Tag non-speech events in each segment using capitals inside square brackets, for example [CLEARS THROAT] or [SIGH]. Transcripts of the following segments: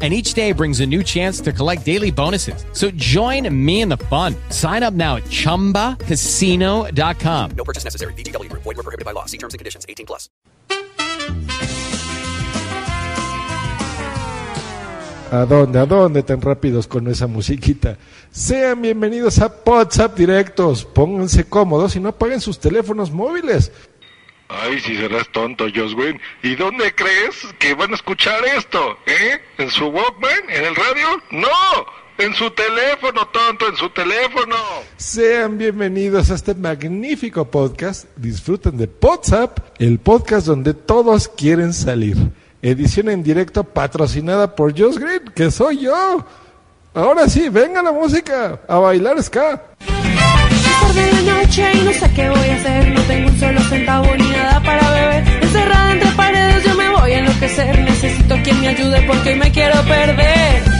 and each day brings a new chance to collect daily bonuses. So join me in the fun. Sign up now at ChumbaCasino.com. No purchase necessary. VGW Group. Void were prohibited by law. See terms and conditions. 18 plus. ¿A dónde? ¿A dónde tan rápidos con esa musiquita? Sean bienvenidos a WhatsApp Directos. Pónganse cómodos y no apaguen sus teléfonos móviles. Ay, si serás tonto, Joswin. ¿Y dónde crees que van a escuchar esto? ¿Eh? ¿En su Walkman? ¿En el radio? ¡No! En su teléfono, tonto, en su teléfono. Sean bienvenidos a este magnífico podcast. Disfruten de WhatsApp, el podcast donde todos quieren salir. Edición en directo patrocinada por Josh Green, que soy yo. Ahora sí, venga la música, a bailar ska. Tarde de la noche y no sé qué voy a hacer. No tengo un solo centavo ni nada para beber. Encerrada entre paredes, yo me voy a enloquecer. Necesito quien me ayude porque hoy me quiero perder.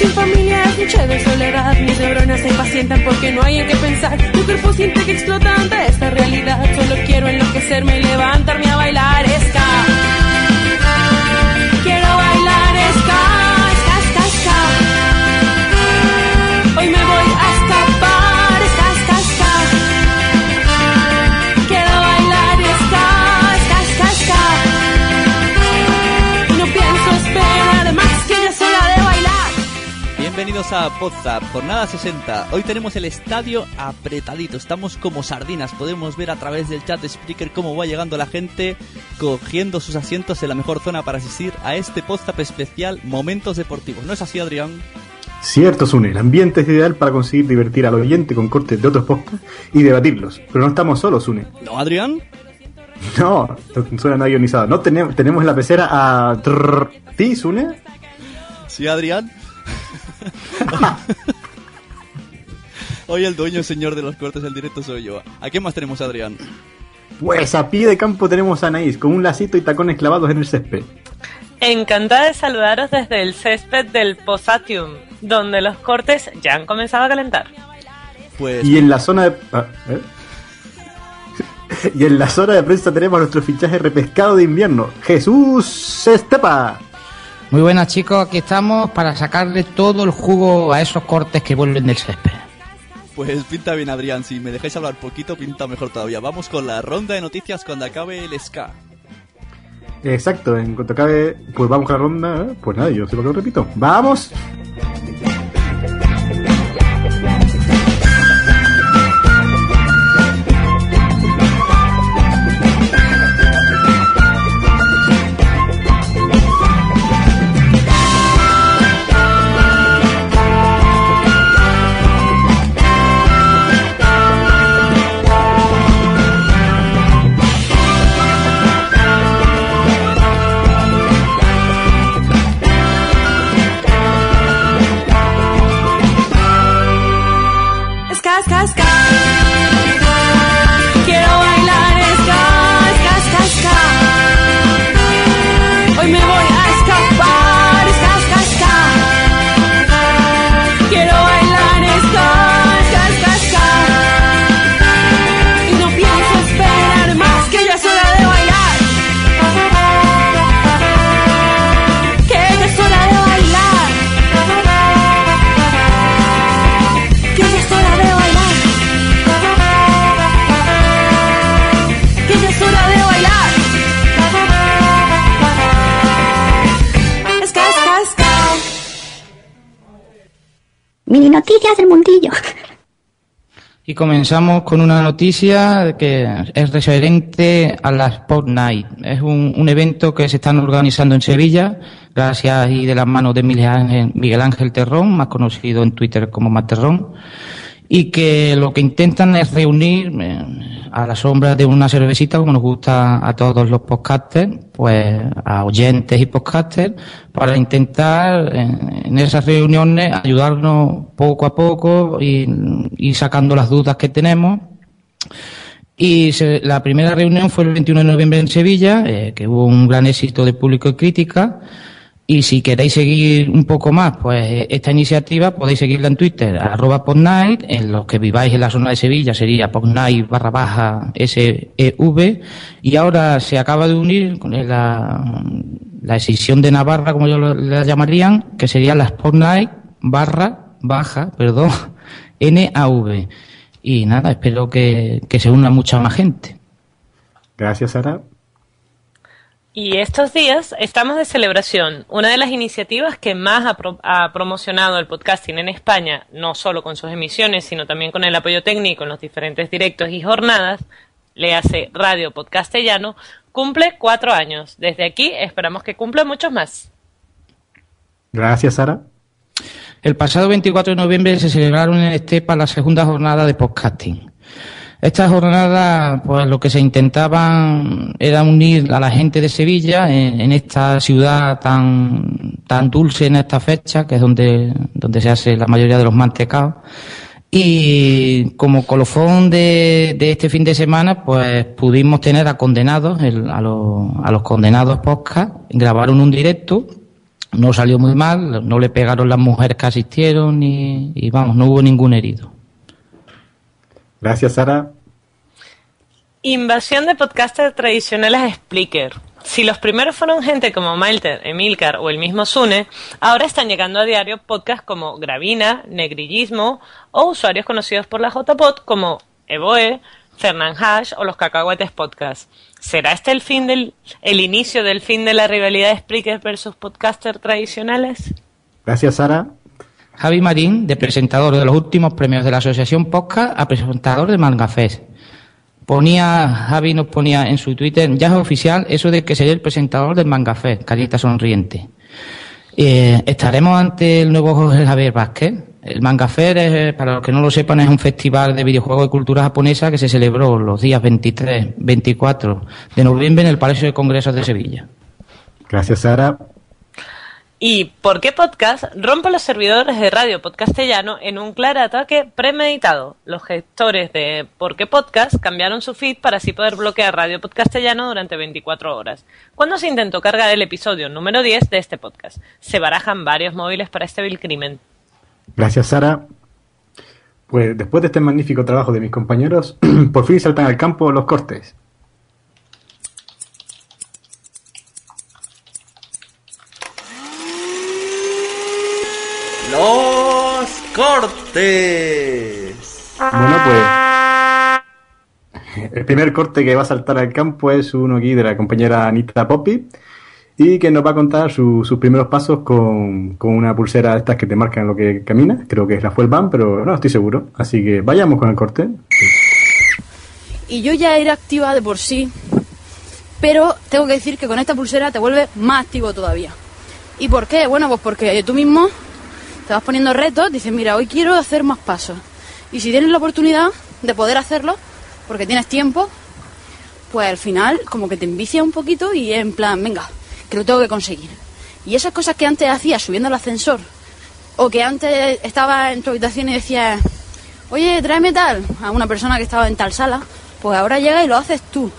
Sin familia, es noche de soledad. Mis neuronas se impacientan porque no hay en qué pensar. Mi cuerpo siente que explota ante esta realidad. Solo quiero enloquecerme y levantarme a bailar ska. Bienvenidos a Podzap, jornada 60. Hoy tenemos el estadio apretadito, estamos como sardinas. Podemos ver a través del chat de Spreaker cómo va llegando la gente cogiendo sus asientos en la mejor zona para asistir a este Podzap especial Momentos Deportivos. ¿No es así, Adrián? Cierto, Sune, el ambiente es ideal para conseguir divertir al oyente con cortes de otros podcasts y debatirlos. Pero no estamos solos, Sune. ¿No, Adrián? No, no suena nada ionizado. No tenemos, tenemos en la pecera a ¿Sí, Sune? ¿Sí, Adrián? Hoy el dueño, señor de los cortes del directo soy yo. ¿A qué más tenemos, Adrián? Pues a pie de campo tenemos a Anaís con un lacito y tacones clavados en el césped. Encantada de saludaros desde el césped del Posatium, donde los cortes ya han comenzado a calentar. Pues Y en la zona de... ah, ¿eh? [LAUGHS] y en la zona de prensa tenemos a nuestro fichaje repescado de invierno, Jesús Estepa. Muy buenas chicos, aquí estamos para sacarle todo el jugo a esos cortes que vuelven del césped. Pues pinta bien, Adrián. Si me dejáis hablar poquito, pinta mejor todavía. Vamos con la ronda de noticias cuando acabe el ska. Exacto, en cuanto acabe, pues vamos con la ronda. ¿eh? Pues nada, yo sé lo que lo repito. ¡Vamos! Comenzamos con una noticia que es referente a la Sport Night. Es un, evento que se están organizando en Sevilla, gracias y de las manos de Miguel Ángel, Miguel Ángel Terrón, más conocido en Twitter como Materrón, y que lo que intentan es reunir eh, a la sombra de una cervecita, como nos gusta a todos los podcasters, pues a oyentes y podcasters, para intentar en, esas reuniones ayudarnos poco a poco y, y sacando las dudas que tenemos. Y se- la primera reunión fue el 21 de noviembre en Sevilla, eh, que hubo un gran éxito de público y crítica. Y si queréis seguir un poco más, pues esta iniciativa podéis seguirla en Twitter, arroba podnight, en los que viváis en la zona de Sevilla sería podnight barra baja SEV, y ahora se acaba de unir con la, la escisión de Navarra, como yo la llamarían, que sería las podnight barra baja, perdón, [LAUGHS] NAV. Y nada, espero que, que se una mucha más gente. Gracias, Sara. Y estos días estamos de celebración. Una de las iniciativas que más ha, pro- ha promocionado el podcasting en España, no solo con sus emisiones, sino también con el apoyo técnico en los diferentes directos y jornadas, le hace Radio Podcastellano, cumple cuatro años. Desde aquí esperamos que cumpla muchos más. Gracias, Sara. El pasado 24 de noviembre se celebraron en Estepa la segunda jornada de podcasting. Esta jornada, pues lo que se intentaba era unir a la gente de Sevilla en, esta ciudad tan, tan dulce en esta fecha, que es donde, donde se hace la mayoría de los mantecados. Y como colofón de, este fin de semana, pues pudimos tener a condenados, a, los, condenados podcast, grabaron un directo no salió muy mal, no le pegaron las mujeres que asistieron y vamos, no hubo ningún herido. Gracias, Sara. Invasión de podcasters tradicionales a Spreaker. Si los primeros fueron gente como Mailter, Emilcar o el mismo Sune, ahora están llegando a diario podcasts como Gravina, Negrillismo o usuarios conocidos por la JPod como Evoe, Fernand Hash o los Cacahuetes Podcast. ¿Será este el fin del el inicio del fin de la rivalidad de Spreaker versus podcasters tradicionales? Gracias, Sara. Javi Marín, de presentador de los últimos premios de la Asociación Podcast, a presentador de Mangafest. Ponía, Javi nos ponía en su Twitter, ya es oficial eso de que sería el presentador del Mangafest, carita sonriente. Eh, estaremos ante el nuevo Jorge Javier Vázquez. El Manga Fair, es, eh, para los que no lo sepan, es un festival de videojuegos de cultura japonesa que se celebró los días 23, 24 de noviembre en el Palacio de Congresos de Sevilla. Gracias, Sara. ¿Y por qué podcast rompe los servidores de Radio Podcastellano en un claro ataque premeditado? Los gestores de ¿Por qué Podcast cambiaron su feed para así poder bloquear Radio Podcastellano durante 24 horas. Cuando se intentó cargar el episodio número 10 de este podcast, se barajan varios móviles para este vil crimen. Gracias, Sara. Pues después de este magnífico trabajo de mis compañeros, [CLEARS THROAT] por fin saltan al campo los cortes. Los cortes. Bueno, pues. [LAUGHS] El primer corte que va a saltar al campo es uno aquí de la compañera Anita Poppy y que nos va a contar su- sus primeros pasos con, con una pulsera de estas que te marcan lo que camina. Creo que es la Fuelband, pero no estoy seguro. Así que vayamos con el corte. Y yo ya era activa de por sí, pero tengo que decir que con esta pulsera te vuelves más activo todavía. ¿Y por qué? Bueno, pues porque tú mismo te vas poniendo retos, dices, mira, hoy quiero hacer más pasos. Y si tienes la oportunidad de poder hacerlo, porque tienes tiempo, pues al final como que te envicia un poquito y en plan, venga, que lo tengo que conseguir. Y esas cosas que antes hacías subiendo el ascensor, o que antes estaba en tu habitación y decías, oye, tráeme tal, a una persona que estaba en tal sala, pues ahora llega y lo haces tú.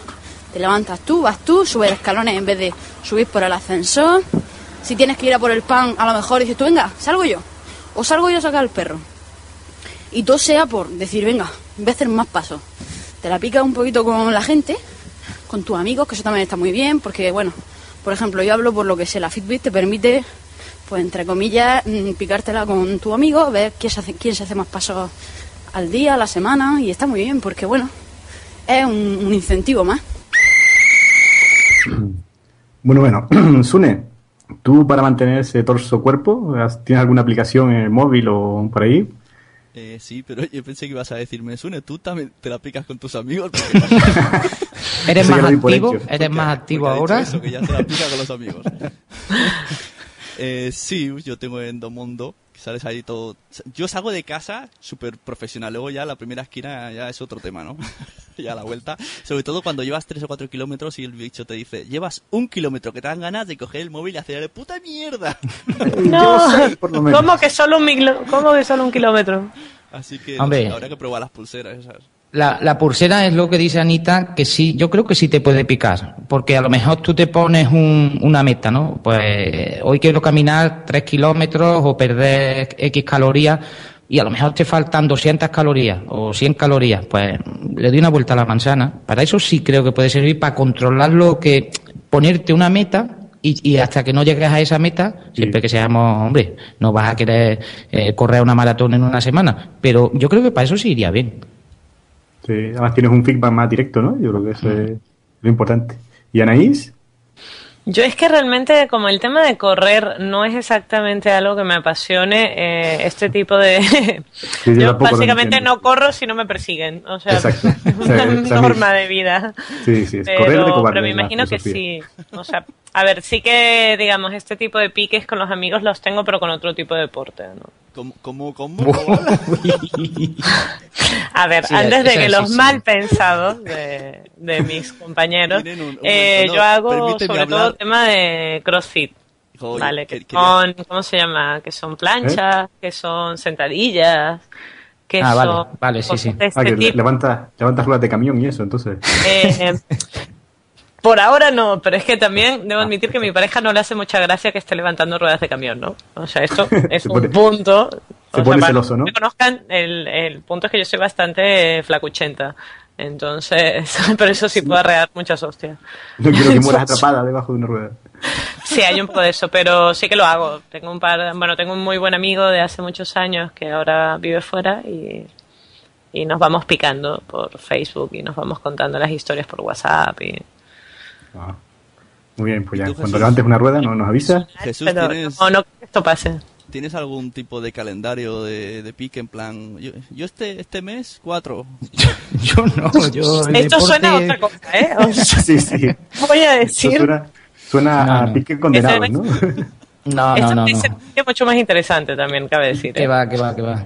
Te levantas tú, vas tú, subes escalones en vez de subir por el ascensor. Si tienes que ir a por el pan, a lo mejor dices tú, venga, salgo yo. O salgo yo a sacar al perro. Y todo sea por decir, venga, voy a hacer más pasos. Te la picas un poquito con la gente, con tus amigos, que eso también está muy bien, porque, bueno, por ejemplo, yo hablo por lo que sé, la Fitbit te permite, pues, entre comillas, mm, picártela con tu amigo, ver quién se hace, quién se hace más pasos al día, a la semana, y está muy bien, porque, bueno, es un, un incentivo más. Bueno, bueno, [CLEARS THROAT] Sune, ¿tú para mantener ese torso cuerpo has- tienes alguna aplicación en el móvil o por ahí? Eh, sí, pero yo pensé que ibas a decirme, Sune, tú también te la picas con tus amigos. [LAUGHS] ¿Eres más activo? ¿Eres más activo ahora? Eso, que ya te la pica con los amigos. [LAUGHS] Eh, sí, yo tengo Endomondo, sales ahí todo... Yo salgo de casa súper profesional, luego ya la primera esquina ya es otro tema, ¿no? [LAUGHS] ya la vuelta. Sobre todo cuando llevas 3 o 4 kilómetros y el bicho te dice, llevas un kilómetro, que te dan ganas de coger el móvil y hacer puta mierda. [LAUGHS] No, ¿cómo que solo un, cómo que solo un kilómetro? Así que no Hombre. sé, habrá que probar las pulseras esas. La, la pulsera es lo que dice Anita, que sí, yo creo que sí te puede picar, porque a lo mejor tú te pones un- una meta, ¿no? Pues hoy quiero caminar 3 kilómetros o perder X calorías y a lo mejor te faltan 200 calorías o 100 calorías, pues le doy una vuelta a la manzana. Para eso sí creo que puede servir para controlar lo que, ponerte una meta y, y hasta que no llegues a esa meta, siempre que seamos, hombre, no vas a querer eh, correr una maratón en una semana, pero yo creo que para eso sí iría bien. Sí, además tienes un feedback más directo, ¿no? Yo creo que eso es lo importante. ¿Y Anaís? Yo es que realmente como el tema de correr no es exactamente algo que me apasione, eh, este tipo de... yo [LAUGHS] básicamente no corro si no me persiguen, o sea, Exacto. [LAUGHS] es O sea, una es norma de vida. Sí, sí, es Pero, correr de cobarde. pero me imagino que sí. O sea, a ver, sí que, digamos, este tipo de piques con los amigos los tengo, pero con otro tipo de deporte, ¿no? ¿Cómo, cómo, cómo? [LAUGHS] A ver, Sí, antes de que sí, los sí. mal pensados de, de mis [LAUGHS] compañeros, Tienen un- un eh, no, yo hago sobre hablar. todo tema de CrossFit. Joder, vale, que- que quería- son, ¿cómo se llama? Que son planchas, que son sentadillas, que Ah, vale, son vale, sí, cosas sí. este Ah, que tipo. levanta, levanta ruedas de camión y eso, entonces. Eh, [LAUGHS] por ahora no, pero es que también debo admitir que a mi pareja no le hace mucha gracia que esté levantando ruedas de camión, ¿no? O sea, esto [LAUGHS] es un punto. se sea, pone para celoso, los ¿no? que me conozcan, el, el punto es que yo soy bastante flacuchenta. Entonces, [LAUGHS] pero eso sí puedo arrear muchas hostias. No quiero que mueras atrapada debajo de una rueda. Sí, hay un poco de eso, pero sí que lo hago. Tengo un par, bueno, tengo un muy buen amigo de hace muchos años que ahora vive fuera y, y nos vamos picando por Facebook y nos vamos contando las historias por WhatsApp y Ah, Muy bien, pues ya. tú, Cuando Jesús? levantes una rueda, no, nos avisa. Jesús, pero ¿tienes, no, no que esto pase. ¿tienes algún tipo de calendario de, de pique en plan? Yo, yo este, este mes, cuatro. [LAUGHS] yo no, yo Esto deporte- suena a otra cosa, ¿eh? O [LAUGHS] sea, Sí, sí. voy a decir suena, suena No, a no. pique condenado, ¿no? No, esto no, no, parece mucho más interesante también, cabe decir. Que ¿eh? va, que va, que va.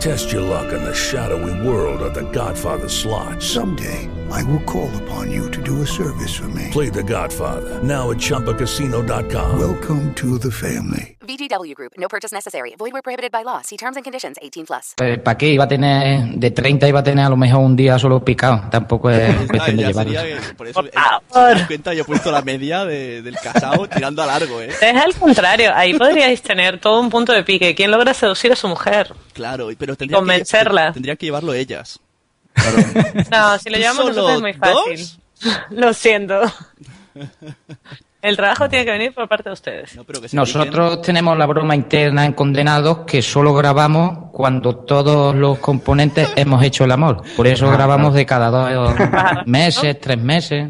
Test your luck in the shadowy world of The Godfather slot. Someday, I will call upon you to do a service for me. Play The Godfather now at ChumbaCasino.com. Welcome to the family. VGW Group. No purchase necessary. Void where prohibited by law. See terms and conditions. 18 plus. ¿Para qué iba a tener, de 30 iba a tener a lo mejor un día solo picado? Tampoco es [LAUGHS] cuestión de llevarlo. por eso, eh, si te das cuenta, yo he puesto la media de- del casado tirando a largo, ¿eh? Es al contrario, ahí podríais tener todo un punto de pique. ¿Quién logra seducir a su mujer? Claro, pero tendría Convencerla. Que, tendrían que llevarlo ellas. [LAUGHS] No, si lo ¿Tú llevamos nosotros es muy fácil. [LAUGHS] Lo siento. [LAUGHS] El trabajo tiene que venir por parte de ustedes. Nosotros tenemos la broma interna en Condenados que solo grabamos cuando todos los componentes hemos hecho el amor. Por eso grabamos de cada dos meses, tres meses.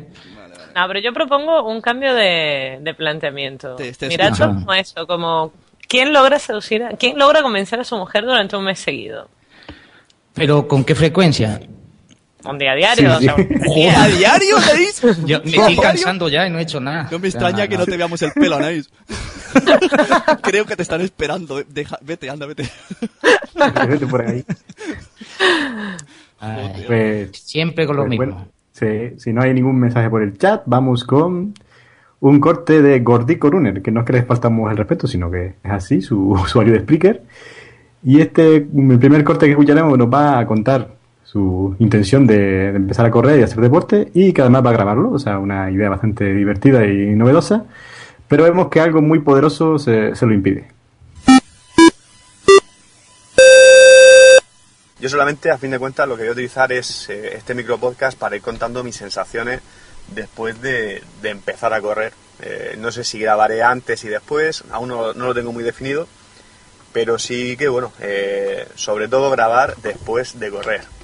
No, pero yo propongo un cambio de, de planteamiento. te Miradlo como eso, como ¿quién logra seducir, a- quién logra convencer a su mujer durante un mes seguido? Pero ¿con qué frecuencia? Un día a diario, o sea, un día Joder, ¿A diario, Anaís? Yo me estoy cansando ya y no he hecho nada. No me extraña que no te veamos el pelo, Anaís. [LAUGHS] Creo que te están esperando. Deja- vete, anda, vete. Vete por ahí. Ay, Pues, siempre con lo pues, mismo. bueno, sí, si no hay ningún mensaje por el chat, vamos con un corte de Gordico Runner, que no es que les faltamos el respeto, sino que es así, su [LAUGHS] usuario de Spreaker. Y este, el primer corte que escucharemos nos va a contar su intención de, empezar a correr y hacer deporte y que además va a grabarlo, o sea, una idea bastante divertida y novedosa, pero vemos que algo muy poderoso se, lo impide. Yo solamente, a fin de cuentas, lo que voy a utilizar es eh, este micropodcast para ir contando mis sensaciones después de, empezar a correr. Eh, no sé si grabaré antes y después, aún no, no lo tengo muy definido, pero sí que, bueno, eh, sobre todo grabar después de correr.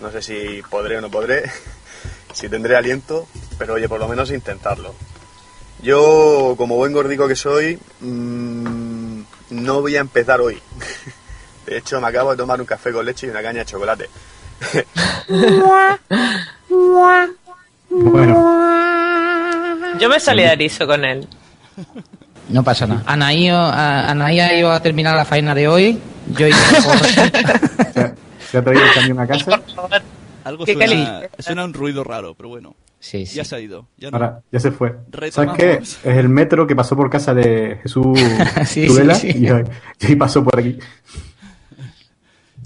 No sé si podré o no podré, [LAUGHS] si tendré aliento, pero oye, por lo menos intentarlo. Yo, como buen gordico que soy, mm, no voy a empezar hoy. [LAUGHS] De hecho, me acabo de tomar un café con leche y una caña de chocolate. [LAUGHS] Bueno, Yo me solidarizo con él. No pasa nada. Anaí, a- Anaí ha ido a terminar la faena de hoy. Yo he ido se ha traído el camión [LAUGHS] a casa. Algo Qué suena, suena un ruido raro, pero bueno. Sí, Ya se ha ido. Ya no. Ahora, ya se fue. ¿Sabes Retomamos. qué? Es el metro que pasó por casa de Jesús [LAUGHS] Sí, Tudela sí, sí. Y, y pasó por aquí.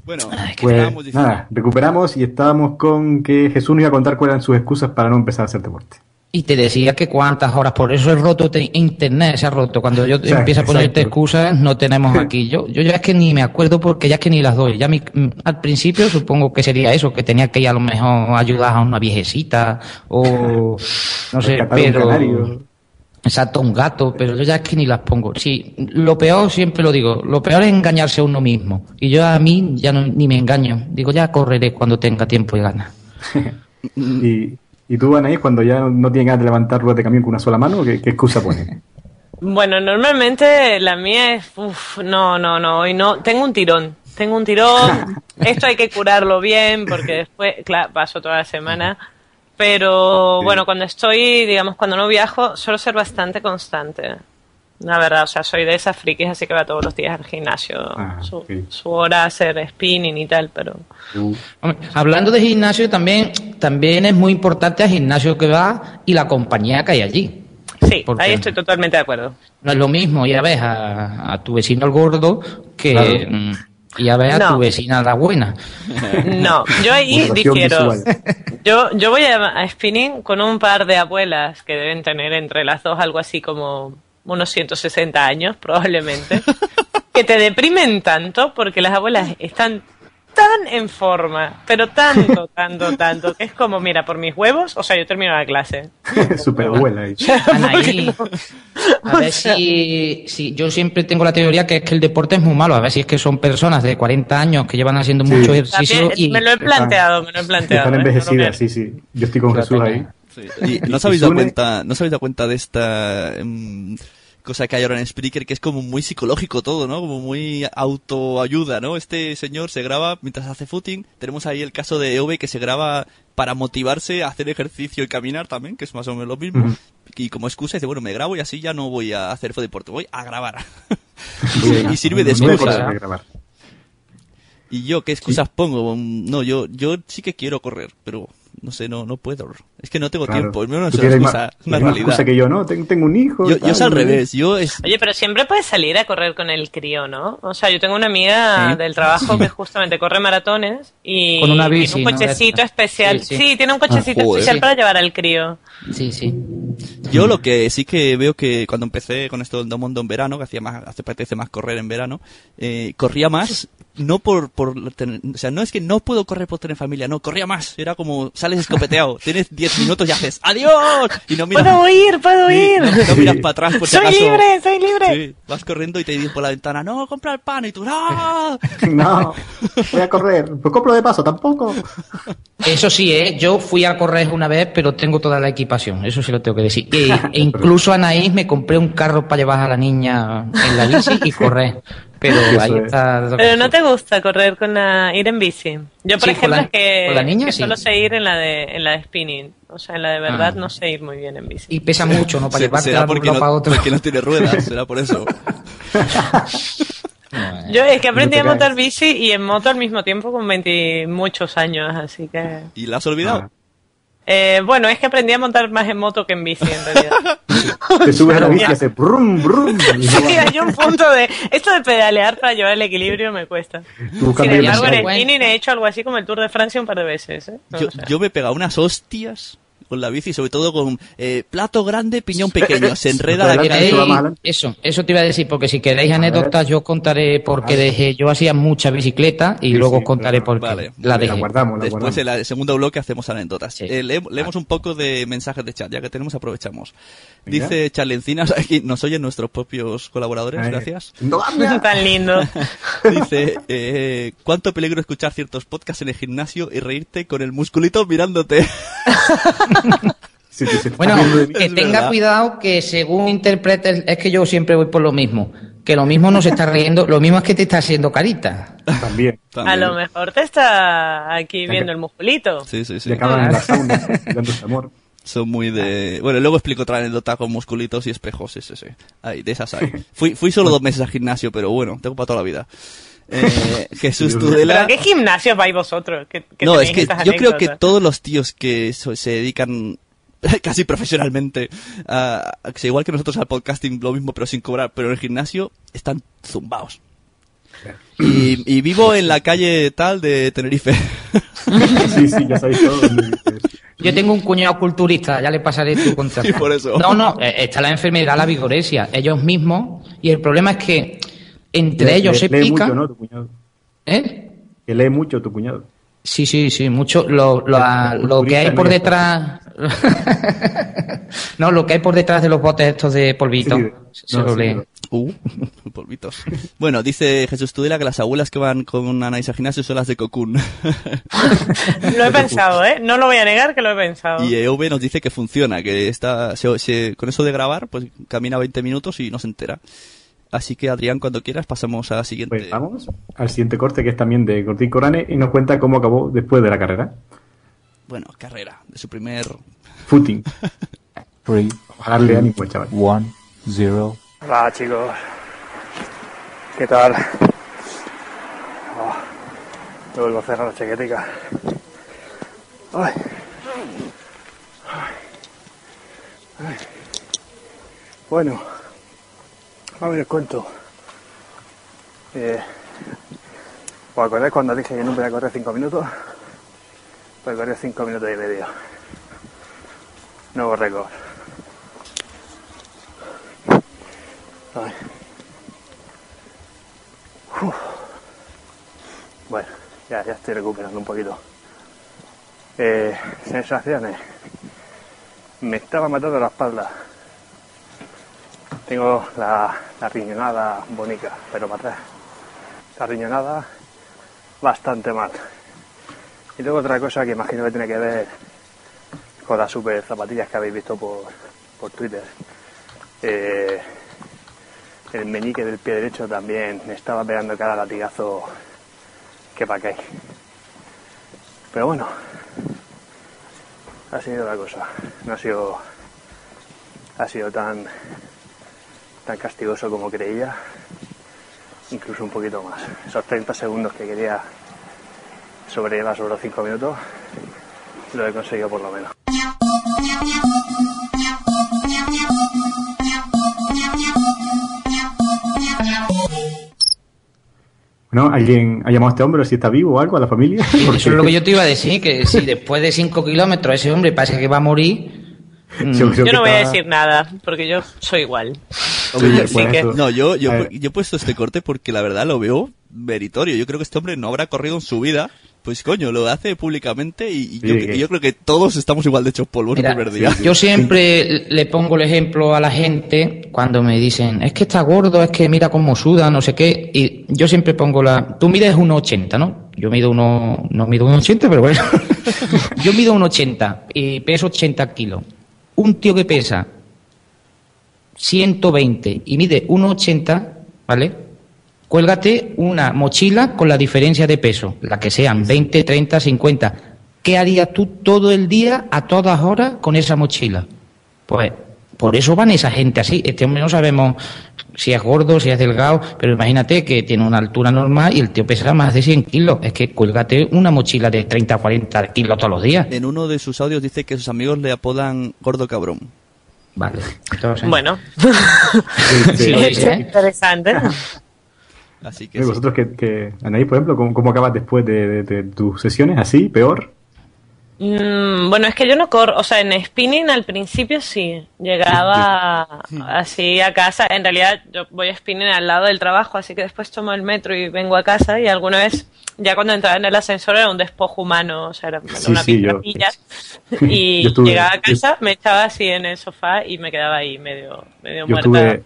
Bueno, ¿qué Pues estábamos diciendo? nada, recuperamos y estábamos con que Jesús nos iba a contar cuáles eran sus excusas para no empezar a hacer deporte. Y te decía que cuántas horas, por eso he roto te- internet, se ha roto. Cuando yo Exacto, empiezo a ponerte exacto. excusas, no tenemos aquí. Yo, yo ya es que ni me acuerdo porque ya es que ni las doy. Ya mi- al principio supongo que sería eso, que tenía que ir a lo mejor ayudar a una viejecita o no sé, pero exacto, un gato, pero yo ya es que ni las pongo. Sí, lo peor siempre lo digo, lo peor es engañarse a uno mismo. Y yo a mí ya no, ni me engaño. Digo, ya correré cuando tenga tiempo y ganas. [LAUGHS] Y, y tú, Anaís, cuando ya no tienes ganas de levantar ruedas de camión con una sola mano, ¿qué, qué excusa pones? [LAUGHS] Bueno, normalmente la mía es, uff, no, no, no, hoy no, tengo un tirón, tengo un tirón, [LAUGHS] esto hay que curarlo bien porque después, claro, paso toda la semana, pero bueno, cuando estoy, digamos, cuando no viajo, suelo ser bastante constante. La verdad, o sea, soy de esas frikis, así que va todos los días al gimnasio, Ah, su, sí. su hora a hacer spinning y tal, pero... Hombre, hablando de gimnasio, también, también es muy importante el gimnasio que va y la compañía que hay allí. Sí, ¿Por ahí estoy totalmente de acuerdo. No es lo mismo ir a ver a, a tu vecino el gordo que Claro. mm, ir a ver a No. tu vecina la buena. No, yo ahí [LAUGHS] difiero. Yo, yo voy a, a spinning con un par de abuelas que deben tener entre las dos algo así como unos 160 años, probablemente, [LAUGHS] que te deprimen tanto porque las abuelas están tan en forma, pero tanto, [LAUGHS] tanto, tanto, que es como, mira, por mis huevos, o sea, yo termino la clase. [LAUGHS] Super abuela. ahí. Anaí, a ver si, si yo siempre tengo la teoría que es que el deporte es muy malo. A ver si es que son personas de 40 años que llevan haciendo Sí. mucho ejercicio También, y me lo he planteado, me lo he planteado. Están envejecidas, sí, sí. Yo estoy con Jesús ahí. Sí. Y no os habéis dado cuenta, no os habéis dado cuenta de esta em, cosa que hay ahora en Spreaker que es como muy psicológico todo, ¿no? Como muy autoayuda, ¿no? Este señor se graba mientras hace footing. Tenemos ahí el caso de EV que se graba para motivarse a hacer ejercicio y caminar también, que es más o menos lo mismo. Y como excusa dice, bueno, me grabo y así ya no voy a hacer deporte, voy a grabar. [LAUGHS] Y sirve de excusa. ¿Y yo qué excusas pongo? Mm, No, yo, yo sí que quiero correr, pero no sé, no, no puedo. Es que no tengo Claro. tiempo, no es una excusa, realidad. excusa que yo, ¿no? Tengo, tengo un hijo. Yo, yo es al ¿no? revés, yo es... Oye, pero siempre puedes salir a correr con el crío, ¿no? O sea, yo tengo una amiga Sí. del trabajo que justamente corre maratones y Con una bici, tiene un ¿no? cochecito especial. Sí, Sí, sí. tiene un cochecito Ah, especial para llevar al crío. Sí, sí. Yo lo que sí que veo que cuando empecé con esto del mundo en verano, que hacía más, hace apetece más correr en verano, eh, corría más, no por, por tener- o sea, no es que no puedo correr por tener familia, no, corría más, era como, sales escopeteado, [LAUGHS] tienes 10 minutos y haces, ¡adiós! Y no miras, ¡Puedo ir, puedo sí, ir! no, no miras para atrás por si ¡Soy acaso. libre, soy libre! Sí, vas corriendo y te dicen por la ventana, no, compra el pan, y tú, ¡no! [LAUGHS] No, voy a correr. Pues compro de paso, tampoco. Eso sí, ¿eh? yo fui a correr una vez, pero tengo toda la equipación, eso sí lo tengo que decir. E, e incluso Anaís me compré un carro para llevar a la niña en la bici y correr. Pero ahí es. está. Pero no te gusta correr con la, ir en bici. Yo, por Sí, ejemplo, la- es que, la niña, que sí. solo sé ir en la de, en la de spinning. O sea, en la de verdad Ah. no sé ir muy bien en bici. Y pesa mucho, ¿no? Para Se- llevarte será de un lado para no, otro. porque no tiene ruedas, [LAUGHS] será por eso. [LAUGHS] Yo es que aprendí a montar bici y en moto al mismo tiempo con 20 muchos años, así que... ¿Y la has olvidado? Ah. Eh, bueno, es que aprendí a montar más en moto que en bici, en realidad. [LAUGHS] Te subes a la bici y hace brum, brum. [LAUGHS] Sí, hay un punto de... Esto de pedalear para llevar el equilibrio me cuesta. Sin embargo, en el he hecho algo así como el Tour de Francia un par de veces. ¿eh? No yo me he pegado unas hostias con la bici, sobre todo con eh, plato grande, piñón pequeño. Se enreda la eh, eso, eso te iba a decir, porque si queréis anécdotas, yo contaré porque dejé, yo hacía mucha bicicleta y luego os contaré por qué la dejé. Después, en el segundo bloque, hacemos anécdotas. Eh, le- leemos un poco de mensajes de chat, ya que tenemos, aprovechamos. Dice Charlencinas, [LAUGHS] aquí nos oyen nuestros propios colaboradores, Ay. gracias. Tan lindo. [LAUGHS] Dice, eh, ¿cuánto peligro escuchar ciertos podcasts en el gimnasio y reírte con el musculito mirándote? [LAUGHS] Bueno, que tenga verdad. cuidado que según interpretes, es que yo siempre voy por lo mismo, que lo mismo no se está riendo, lo mismo es que te está haciendo carita. También. A lo mejor te está aquí viendo el musculito. Sí, sí, sí. Y acaban en la sauna, [LAUGHS] dándose amor. Son muy de... Bueno, luego explico otra anécdota con musculitos y espejos, sí, sí, sí. Ahí, de esas hay. Fui, fui solo dos meses al gimnasio, pero bueno, tengo para toda la vida. Eh, [LAUGHS] Jesús Tudela... ¿Pero qué gimnasio vais vosotros? No, es que yo creo que todos los tíos que so- se dedican [LAUGHS] casi profesionalmente, a, igual que nosotros al podcasting, lo mismo pero sin cobrar, pero en el gimnasio están zumbaos. Y, y vivo en la calle tal de Tenerife. [LAUGHS] Sí, sí, ya sabéis todo. Yo tengo un cuñado culturista, ya le pasaré tu contacto. Sí, por eso. No, no, eh, está la enfermedad, la vigoresia, ellos mismos, y el problema es que entre Le- ellos le- se lee pican. mucho, ¿no? Tu cuñado. ¿Eh? Que lee mucho tu cuñado. Sí, sí, sí, mucho. Lo, lo, a- lo que hay por detrás. [LAUGHS] no, lo que hay por detrás de los botes estos de polvito. Sí, se no, lo sí, lee. no. Uh, [LAUGHS] polvitos. Bueno, dice Jesús Tudela que las abuelas que van con Anaís al gimnasio son las de Cocoon. [LAUGHS] Lo he pensado, ¿eh? No lo voy a negar que lo he pensado. Y EV nos dice que funciona, que está se- se- con eso de grabar, pues camina 20 minutos y no se entera. Así que Adrián, cuando quieras, pasamos a la siguiente. Pues vamos al siguiente corte, que es también de Cortín Corane, y nos cuenta cómo acabó después de la carrera. Bueno, carrera, de su primer... Footing. [LAUGHS] Three, Darle ánimo, chaval. one, zero. Hola chicos, ¿qué tal? Oh, me vuelvo a cerrar la chaquetica. Ay. Ay. Ay. Bueno, a ver, cuento. Eh, ¿Os acordáis cuando dije que no voy a correr 5 minutos? Pues correr 5 minutos y medio. Nuevo récord. Bueno, ya, ya estoy recuperando un poquito. Eh, sensaciones. Me estaba matando la espalda. Tengo la, riñonada bonita, pero para atrás. La riñonada bastante mal. Y luego otra cosa que imagino que tiene que ver con las super zapatillas que habéis visto por, por Twitter. Eh, el meñique del pie derecho también me estaba pegando cada latigazo que pa' qué. Pero bueno, ha sido la cosa. No ha sido, ha sido tan, tan castigoso como creía. Incluso un poquito más. Esos 30 segundos que quería sobrellevar sobre los 5 minutos, lo he conseguido por lo menos. ¿No? ¿Alguien ha llamado a este hombre si está vivo o algo a la familia? [LAUGHS] Eso es lo que yo te iba a decir, que si [LAUGHS] después de 5 kilómetros ese hombre parece que va a morir. mm, Yo no voy a decir nada, porque yo soy igual. Hombre, que- No, yo, yo, ver. yo he puesto este corte porque la verdad lo veo meritorio. Yo creo que este hombre no habrá corrido en su vida. Pues coño, lo hace públicamente y, y yo, Sí, que- y yo creo que todos estamos igual de hechos polvo en Mira, el primer día. Yo siempre le pongo el ejemplo a la gente cuando me dicen, es que está gordo, es que mira cómo suda, no sé qué. Y yo siempre pongo la... Tú mides 1,80, ¿no? Yo mido uno... No mido 1,80, pero bueno. [LAUGHS] yo mido 1,80 y peso 80 kilos. Un tío que pesa 120 y mide 1,80, ¿vale? Cuélgate una mochila con la diferencia de peso, la que sean 20, 30, 50. ¿Qué harías tú todo el día, a todas horas, con esa mochila? Pues, Por eso van esa gente así. Este hombre no sabemos si es gordo, si es delgado, pero imagínate que tiene una altura normal y el tío pesa más de 100 kilos. Es que cuélgate una mochila de 30 o 40 kilos todos los días. En uno de sus audios dice que sus amigos le apodan gordo cabrón. Vale. Entonces, Bueno, [LAUGHS] Sí, es dice, ¿eh? interesante. Así que ¿Y vosotros que, que Anaí, por ejemplo, ¿cómo, cómo acabas después de, de- de tus sesiones? ¿Así? ¿Peor? Mm, bueno, es que yo no corro, o sea, en spinning al principio sí, llegaba así a casa, en realidad yo voy a spinning al lado del trabajo, así que después tomo el metro y vengo a casa y alguna vez, ya cuando entraba en el ascensor era un despojo humano, o sea, era Sí, una sí, yo- [LAUGHS] y estuve- llegaba a casa, me echaba así en el sofá y me quedaba ahí medio, medio Yo muerta. estuve,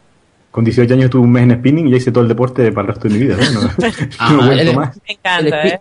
con 18 años estuve un mes en spinning y ya hice todo el deporte para el resto de mi vida. ¿no? No, [LAUGHS] [LAUGHS] Ah, no el- más. Me encanta, el, ¿eh?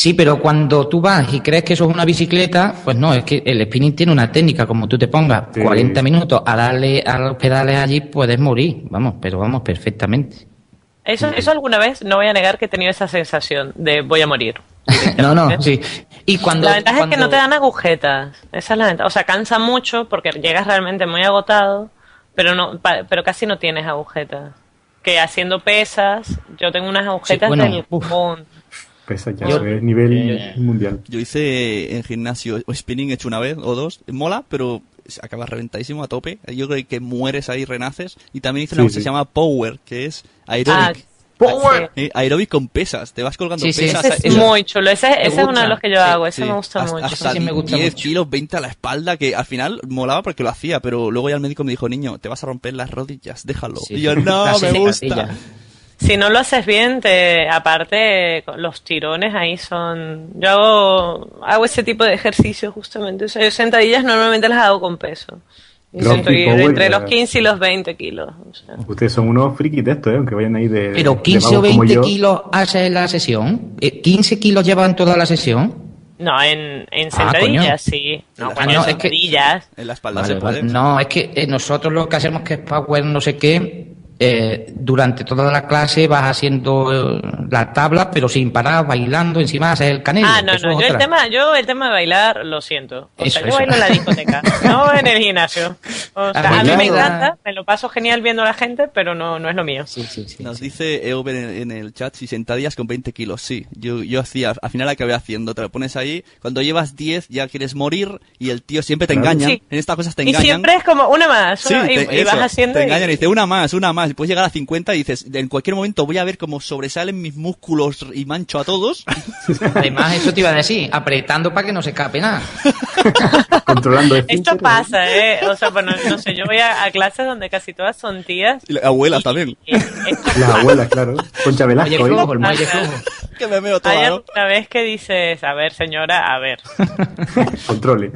Sí, pero cuando tú vas y crees que eso es una bicicleta, pues no, es que el spinning tiene una técnica, como tú te pongas Sí. 40 minutos a darle a los pedales allí, puedes morir, vamos, pero vamos, perfectamente. Eso, eso alguna vez, no voy a negar que he tenido esa sensación de voy a morir. [LAUGHS] No, no, sí. Y cuando... la ventaja es que no te dan agujetas. Esa es la ventaja. O sea, cansa mucho porque llegas realmente muy agotado, pero no, pa- pero casi no tienes agujetas. Que haciendo pesas, yo tengo unas agujetas bueno, del. Pesa ya, Yo- es nivel mundial. Yo hice en gimnasio o spinning, he hecho una vez o dos. Mola, pero acabas reventadísimo a tope. Yo creo que mueres ahí, renaces. Y también hice una Sí, cosa que sí. se llama Power, que es aeróbic. Power. Eh, aeróbic con pesas. Te vas colgando Sí, sí. pesas. Ese es Eso- muy chulo. Ese, ese es gusta? uno de los que yo hago. Ese Sí. me gusta Hasta- mucho. Hasta 10 kilos, 20 a la espalda, que al final molaba porque lo hacía, pero luego ya el médico me dijo, niño, te vas a romper las rodillas, déjalo. Sí. Y yo, no, [LAUGHS] me gusta. Si no lo haces bien, te, aparte los tirones ahí son... Yo hago, hago ese tipo de ejercicio justamente. O sea, yo sentadillas normalmente las hago con peso. Y Power, entre los ya. 15 y los 20 kilos. o sea. Ustedes son unos frikis de esto, ¿eh? Aunque vayan ahí de. Pero de 15 o vagos como 20 yo. kilos haces la sesión. Eh, ¿15 kilos llevan toda la sesión? No, en, en Ah, sentadillas sí. No, Ah, cuando no, en es que- sentadillas. En la espalda Vale, se puede. vale. No, es que eh, nosotros lo que hacemos que es Power no sé qué, eh, durante toda la clase vas haciendo eh, la tabla, pero sin parar, bailando, encima haces el canelo. Ah, no, Eso no, yo el, tema, yo el tema de bailar lo siento. O Eso, sea, yo eso. bailo en la discoteca, [LAUGHS] no en el gimnasio. O sea, a mí me encanta, me lo paso genial viendo a la gente, pero no, no es lo mío. Nos dice Euber en, en el chat si sentadillas con 20 kilos. Sí, yo, yo hacía, al final acabé haciendo. Te lo pones ahí, cuando llevas 10 ya quieres morir y el tío siempre te engaña. Sí. En estas cosas te Y engañan. siempre es como una más, una- y, te- y vas haciendo. Te y- engañan y dice una más, una más. Y puedes llegar a 50 y dices, en cualquier momento voy a ver cómo sobresalen mis músculos y mancho a todos. [LAUGHS] Además, eso te iba a decir, apretando para que no se escape nada. [LAUGHS] Controlando Esto pasa, ¿eh? O sea, bueno, no sé, yo voy a, a clases donde casi todas son tías. Y las abuelas también. Las [LAUGHS] abuelas, claro. Concha Velasco. Muelle ¿eh? flojo, el muelle flojo. que me veo Hay toda, ¿no? una vez que dices, a ver, señora, a ver. Controle.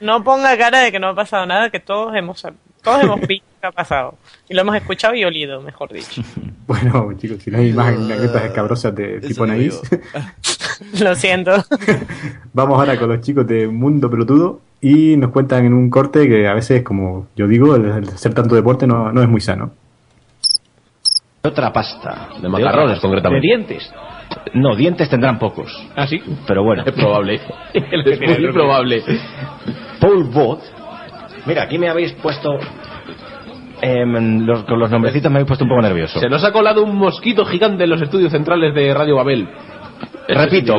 No ponga cara de que no ha pasado nada, que todos hemos, todos hemos visto ha pasado. Y lo hemos escuchado y olido, mejor dicho. [LAUGHS] Bueno, chicos, si no hay más anécdotas escabrosas de tipo Anaís, [LAUGHS] Lo siento. [LAUGHS] vamos ahora con los chicos de Mundo Pelotudo y nos cuentan en un corte que a veces, como yo digo, el, el hacer tanto deporte no, no es muy sano. Otra pasta. De macarrones, concretamente. ¿De dientes? No, dientes tendrán pocos. ¿Ah, sí? Pero bueno. Es probable. es muy probable. Paul Bot. Mira, aquí me habéis puesto... em, los- con los nombrecitos me habéis puesto un poco nervioso. Se nos ha colado un mosquito gigante en los estudios centrales de Radio Babel. Repito,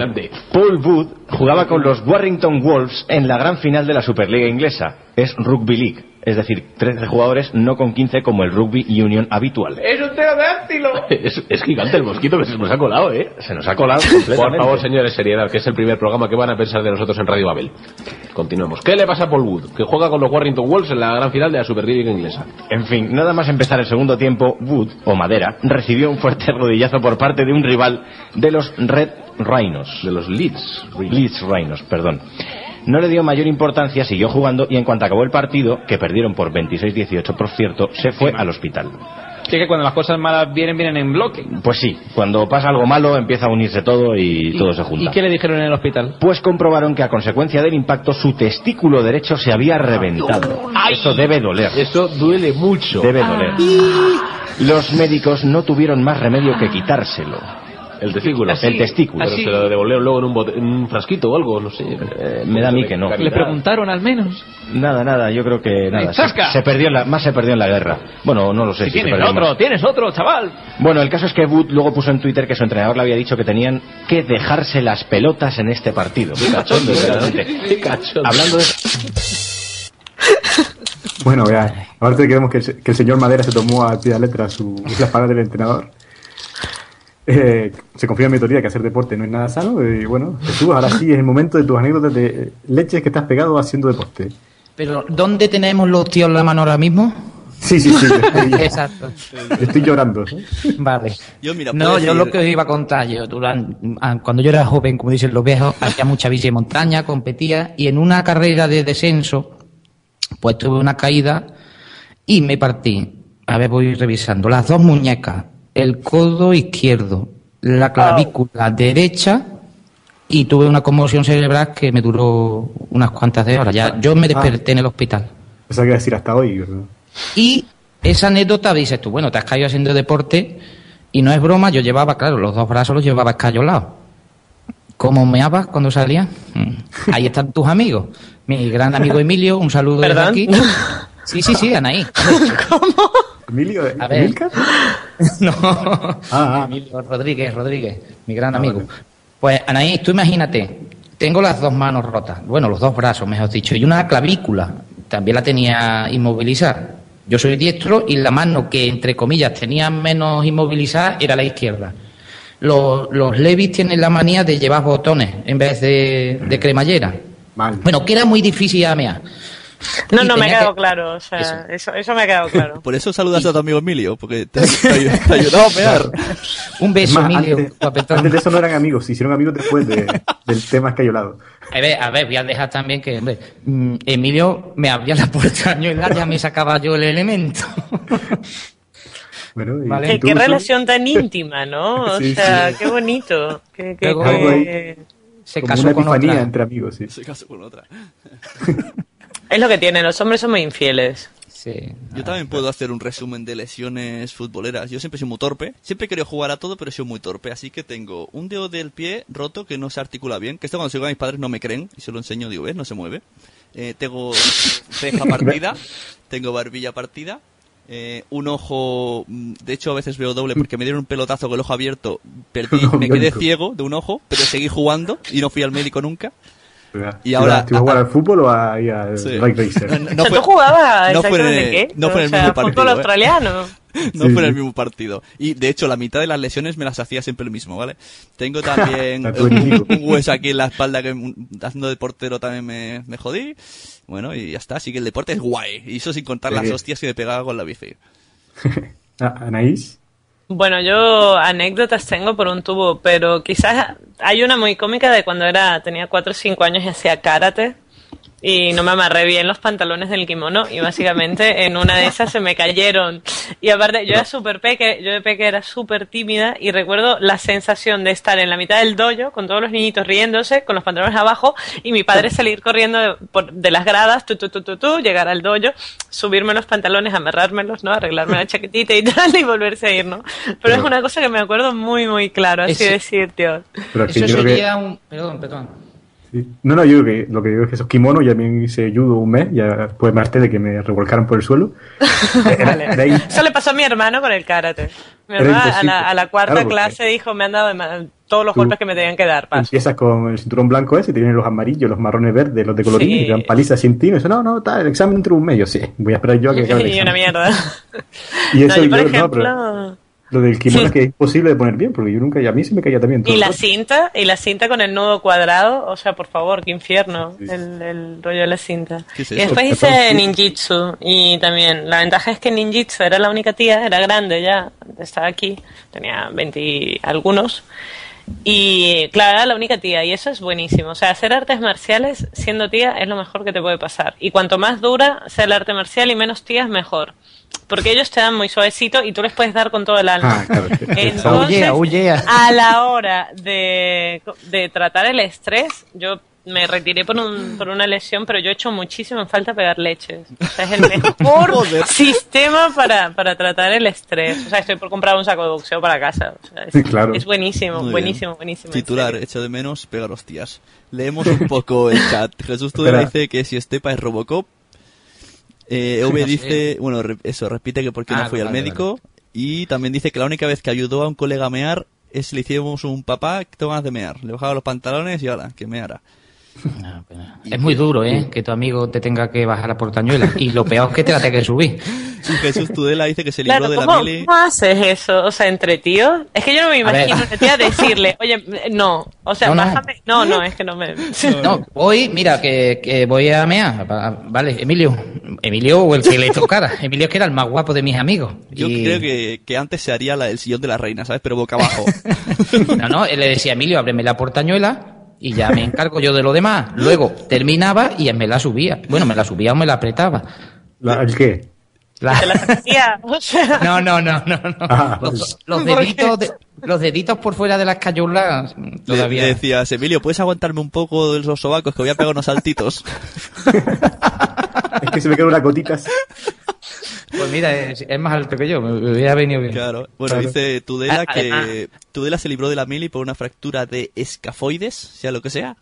Paul Wood jugaba con los Warrington Wolves en la gran final de la Superliga inglesa. Es Rugby League, es decir, 13 jugadores, no con 15 como el Rugby Union habitual. ¡Es un pterodáctilo! [LAUGHS] Es, es gigante el mosquito que se nos ha colado, ¿eh? Se nos ha colado [LAUGHS] Por favor, señores, seriedad, que es el primer programa que van a pensar de nosotros en Radio Babel. Continuemos. ¿Qué le pasa a Paul Wood? Que juega con los Warrington Wolves en la gran final de la Superliga inglesa. En fin, nada más empezar el segundo tiempo, Wood, o Madera, recibió un fuerte rodillazo por parte de un rival de los Red Rhinos. De los Leeds. Leeds Rhinos, perdón. No le dio mayor importancia, siguió jugando y en cuanto acabó el partido, que perdieron por 26-18 por cierto, se fue al hospital. Sí, que cuando las cosas malas vienen, vienen en bloque. Pues sí, cuando pasa algo malo empieza a unirse todo y, todo se junta. ¿Y qué le dijeron en el hospital? Pues comprobaron que a consecuencia del impacto su testículo derecho se había reventado. Eso debe doler. Eso duele mucho. Debe doler. Los médicos no tuvieron más remedio que quitárselo. El testículo. El testículo. Pero se lo devolvieron luego en un, bote- en un frasquito o algo, no sé. Eh, me da a mí que no. ¿Le preguntaron al menos? Nada, nada, yo creo que nada. Se, ¡Zasca! se perdió en la, más se perdió en la guerra. Bueno, no lo sé Si si se tienes otro, más. tienes otro, chaval. Bueno, el caso es que Wood luego puso en Twitter que su entrenador le había dicho que tenían que dejarse las pelotas en este partido. Qué cachondo. Qué cachondo. Hablando de... Bueno, ya, aparte queremos que, el que el señor Madera se tomó a pie de letra su, las palabras del entrenador. Eh, se confía en mi teoría que hacer deporte no es nada sano. Y bueno, Jesús, ahora sí es el momento de tus anécdotas de eh, leches que te has pegado haciendo deporte. Pero, ¿dónde tenemos los tíos en la mano ahora mismo? Sí, sí, sí. [LAUGHS] Estoy, Exacto. estoy llorando. Vale. Yo, mira, No, yo lo que os iba a contar, yo durante, ah, cuando yo era joven, como dicen los viejos, hacía mucha bici de montaña, competía y en una carrera de descenso, pues tuve una caída y me partí. A ver, voy revisando. Las dos muñecas, el codo izquierdo, la clavícula derecha y tuve una conmoción cerebral que me duró unas cuantas de horas. Ya, yo me desperté en el hospital. O sea, que decir hasta hoy. ¿verdad? Y esa anécdota dices tú, bueno, te has caído haciendo deporte y no es broma, yo llevaba, claro, los dos brazos los llevaba escayolados. ¿Cómo meabas cuando salía? Mm. Ahí están tus amigos. Mi gran amigo [LAUGHS] Emilio, un saludo desde ¿Perdón? aquí. [LAUGHS] Sí, sí, sí, Anaí. [LAUGHS] ¿Emilio? A ver. ¿Emilcar? [LAUGHS] No. Ah, Emilio Rodríguez, Rodríguez, mi gran amigo. Pues Anaí, tú imagínate, tengo las dos manos rotas, bueno, los dos brazos, mejor dicho, y una clavícula, también la tenía inmovilizada. Yo soy diestro y la mano que, entre comillas, tenía menos inmovilizada era la izquierda. Los, los Levis tienen la manía de llevar botones en vez de, de cremallera. Bueno, que era muy difícil amear. No, no, me ha quedado que- claro. O sea, eso, eso me ha quedado claro. [LAUGHS] Por eso saludas a tu amigo Emilio, porque te, te te ayudaba a mear. [LAUGHS] Un beso, Emilio, antes, guapetón. antes de eso no eran amigos, se hicieron amigos después de- del tema escayolado. A ver, a ver, voy a dejar también que, hombre, mm, Emilio me abría la puerta año y ya me sacaba yo el elemento. [LAUGHS] Bueno, y Vale. Qué, relación tan íntima, ¿no? O Sí, sea, sí. qué bonito. Qué, qué- Luego- ahí. Se como casó una con otra. entre amigos, sí. Se casó con otra. Es lo que tienen, los hombres son muy infieles. Sí. Yo también puedo hacer un resumen de lesiones futboleras. Yo siempre sido muy torpe. Siempre he querido jugar a todo, pero he sido muy torpe. Así que tengo un dedo del pie roto que no se articula bien. Que esto cuando se a mis padres no me creen. Y se lo enseño, digo, ¿ves? No se mueve. Eh, tengo [LAUGHS] ceja partida. tengo barbilla partida. eh, un ojo, mm, de hecho a veces veo doble porque me dieron un pelotazo con el ojo abierto, perdí, [LAUGHS] me quedé ciego de un ojo, pero seguí jugando y no fui al médico nunca. Y ¿Te ahora- ibas- ¿Te ibas a jugar al fútbol o a, ahí al Sí. Bike Racer? No, o no sea, fue- tú jugabas no fue en el- qué? no fue en el o sea, mismo partido, fútbol ¿eh? australiano. [LAUGHS] No Sí, fue en el mismo partido. Y de hecho, la mitad de las lesiones me las hacía siempre el mismo, ¿vale? Tengo también [LAUGHS] un, hueso aquí en la espalda que un- haciendo de portero también me, me jodí. Bueno, y ya está. Así que el deporte es guay. Y eso sin contar las hostias que me pegaba con la bici. [LAUGHS] Ah, Anaís. Bueno, yo anécdotas tengo por un tubo, pero quizás hay una muy cómica de cuando era tenía 4 o 5 años y hacía karate y no me amarré bien los pantalones del kimono y básicamente en una de esas se me cayeron. Y aparte, yo era súper peque, yo de peque era súper tímida y recuerdo la sensación de estar en la mitad del dojo con todos los niñitos riéndose, con los pantalones abajo y mi padre salir corriendo de, por- de las gradas, tu, tu, tu, tu, tu, llegar al dojo, subirme los pantalones, amarrármelos, ¿no? Arreglarme la chaquetita y [LAUGHS] tal y volverse a ir, ¿no? Pero, Pero- es una cosa que me acuerdo muy, muy claro, así Ese- decir, tío. Pero Eso yo creo que- sería un... Perdón, perdón. Sí. No, no, yo creo que lo que digo es que esos kimonos ya me hice judo un mes, ya después me harté de que me revolcaran por el suelo. [LAUGHS] Era- Vale. era Eso le pasó a mi hermano con el karate. Mi hermano a la, a la cuarta Claro, clase dijo, me han dado, todos los Tú- golpes que me tenían que dar. Paso. Empiezas con el cinturón blanco ese, te vienen los amarillos, los marrones verdes, los de colorín, Sí. y te dan palizas sin ti. Eso, no, no, tal, el examen dentro de un medio, sí. Voy a esperar yo a que acabe el [LAUGHS] y una examen. mierda. Y eso, No, yo, por yo- no, ejemplo... pero lo del kimono Sí. que es imposible de poner bien, porque yo nunca, y a mí se me caía también. todo Y la rato. cinta, y la cinta con el nudo cuadrado, o sea, por favor, qué infierno el, el rollo de la cinta. ¿Qué es y después hice ninjitsu, y también, la ventaja es que ninjitsu era la única tía, era grande ya, estaba aquí, tenía 20 y algunos, y claro, era la única tía, y eso es buenísimo. O sea, hacer artes marciales siendo tía es lo mejor que te puede pasar. Y cuanto más dura sea el arte marcial y menos tías, mejor. Porque ellos te dan muy suavecito y tú les puedes dar con todo el alma. Ah, claro. Entonces, auyea. a la hora de, de tratar el estrés, yo me retiré por, un, por una lesión, pero yo he hecho muchísimo en falta pegar leches. O sea, es el mejor [LAUGHS] sistema para, para tratar el estrés. O sea, estoy por comprar un saco de boxeo para casa. O sea, es, Claro. es buenísimo, Muy buenísimo, bien. buenísimo. en Titular, echo de menos pegar hostias. Leemos un poco el chat. Jesús Tudela dice que si Estepa es Robocop. Eh, [LAUGHS] No V sé. dice, bueno, re- eso, repite que porque Ah, no fui al vale, médico. Y también dice que la única vez que ayudó a un colega a mear es le hicimos un papá que tengo ganas de mear. Le bajaba los pantalones y ahora, que meara. Es muy duro, ¿eh? Que tu amigo te tenga que bajar la portañuela. Y lo peor es que te la tenga que subir. Y Jesús Tudela dice que se libró Claro, de la ¿cómo, mili. cómo haces eso? O sea, entre tíos. Es que yo no me A imagino una tía decirle, oye, no. O sea, No, no. bájame. No, no, es que no me. No, hoy, mira, que, que voy a mear. Va- Vale, Emilio. Emilio o el que le tocara. [LAUGHS] Emilio es que era el más guapo de mis amigos. Yo Y- creo que, que antes se haría la- el sillón de la reina, ¿sabes? Pero boca abajo. [LAUGHS] No, no, él le decía, Emilio, ábreme la portañuela y ya me encargo yo de lo demás. Luego terminaba y me la subía. Bueno, me la subía o me la apretaba. La- ¿El qué? La- Te la [LAUGHS] No, no, no, no, no. Ah, Los, deditos, de- los deditos por fuera de las cayulas Le, todavía. le decías, Emilio, ¿puedes aguantarme un poco de los sobacos que voy a pegar unos saltitos? [LAUGHS] Es que se me quedan unas gotitas. Pues mira, es, es más alto que yo, me, hubiera venido bien. Claro. Bueno, Claro. dice Tudela Ah, que además- Tudela se libró de la mili por una fractura de escafoides, sea lo que sea.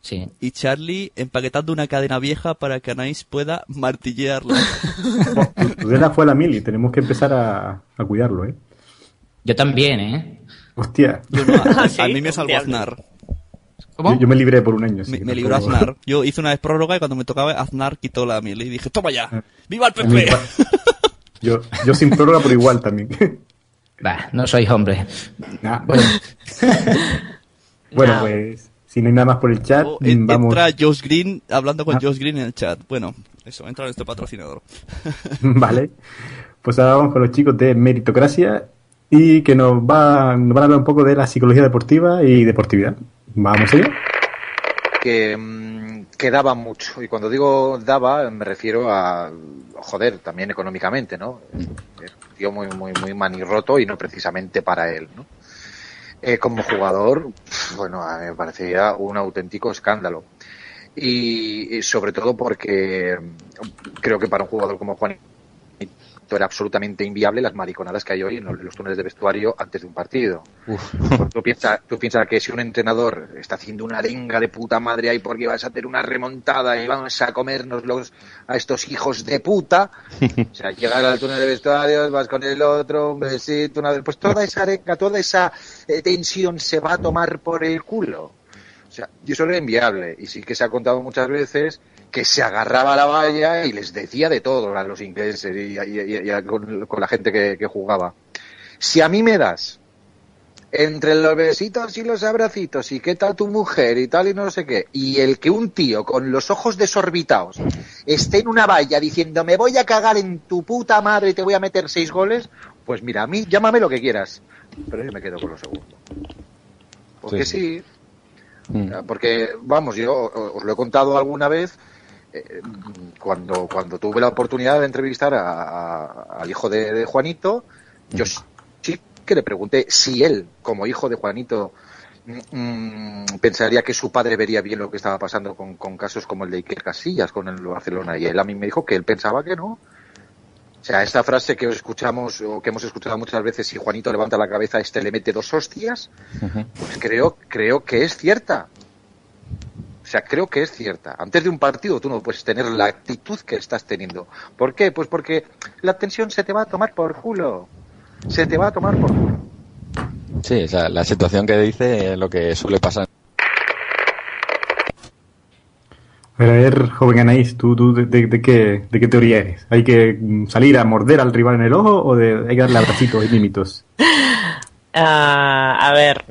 Sí. Y Charlie empaquetando una cadena vieja para que Anais pueda martillearla. [LAUGHS] Tudela fue a la mili, tenemos que empezar a, a cuidarlo, ¿eh? Yo también, ¿eh? Hostia. Yo no, a, Ah, [LAUGHS] sí, a mí me salvó. Aznar. ¿Cómo? Yo, yo me libré por un año. Me, me libró Aznar. Yo hice una vez prórroga y cuando me tocaba Aznar quitó la mili y dije, toma ya, ¡viva el PP! Yo, yo sin prórroga, pero igual también. [LAUGHS] Bah, no sois hombre. Nah. Bueno, [LAUGHS] Bueno, No. pues si no hay nada más por el chat, O en- vamos. Entra Josh Green hablando con Ah. Josh Green en el chat. Bueno, eso, entra nuestro patrocinador. [LAUGHS] vale. Pues ahora vamos con los chicos de meritocracia y que nos, va, nos van a hablar un poco de la psicología deportiva y deportividad. Vamos allá. que, mm, que daba mucho. Y cuando digo daba, me refiero a, joder, también económicamente, ¿no? Es un tío muy, muy, muy manirroto y no precisamente para él, ¿no? Eh, como jugador, bueno, a mí me parecía un auténtico escándalo. Y, y sobre todo porque mm, creo que para un jugador como Juan era absolutamente inviable las mariconadas que hay hoy en los, túneles de vestuario antes de un partido. Porque Tú piensas tú piensa que si un entrenador está haciendo una arenga de puta madre ahí porque vas a hacer una remontada y vamos a comernos los, a estos hijos de puta, o sea, llegar al túnel de vestuarios, vas con el otro, un besito, una pues toda esa arenga, toda esa eh, tensión se va a tomar por el culo. O sea, y eso era inviable. Y sí que se ha contado muchas veces que se agarraba a la valla y les decía de todo a los ingleses y, y- y- y a- con, con la gente que, que jugaba. Si a mí me das entre los besitos y los abracitos y qué tal tu mujer y tal y no sé qué, y el que un tío con los ojos desorbitados esté en una valla diciendo me voy a cagar en tu puta madre y te voy a meter seis goles, pues mira, a mí llámame lo que quieras, pero yo me quedo con lo segundo. Porque sí, porque, vamos, yo os lo he contado alguna vez, eh, cuando, cuando tuve la oportunidad de entrevistar a- a- al hijo de, de Juanito, yo sí que le pregunté si él, como hijo de Juanito, mm, mm, pensaría que su padre vería bien lo que estaba pasando con, con casos como el de Iker Casillas con el Barcelona. Y él a mí me dijo que él pensaba que no. O sea, esta frase que escuchamos o que hemos escuchado muchas veces, si Juanito levanta la cabeza, este le mete dos hostias, pues creo, creo que es cierta. O sea, creo que es cierta. Antes de un partido tú no puedes tener la actitud que estás teniendo. ¿Por qué? Pues porque la tensión se te va a tomar por culo. Se te va a tomar por culo. Sí, o sea, la situación que dice es lo que suele pasar. A ver, a ver, joven Anaís, ¿tú, tú de, de- de qué, de qué teoría eres? ¿Hay que salir a morder al rival en el ojo o de, hay que darle abracitos y mimitos? [LAUGHS] Ah, a ver,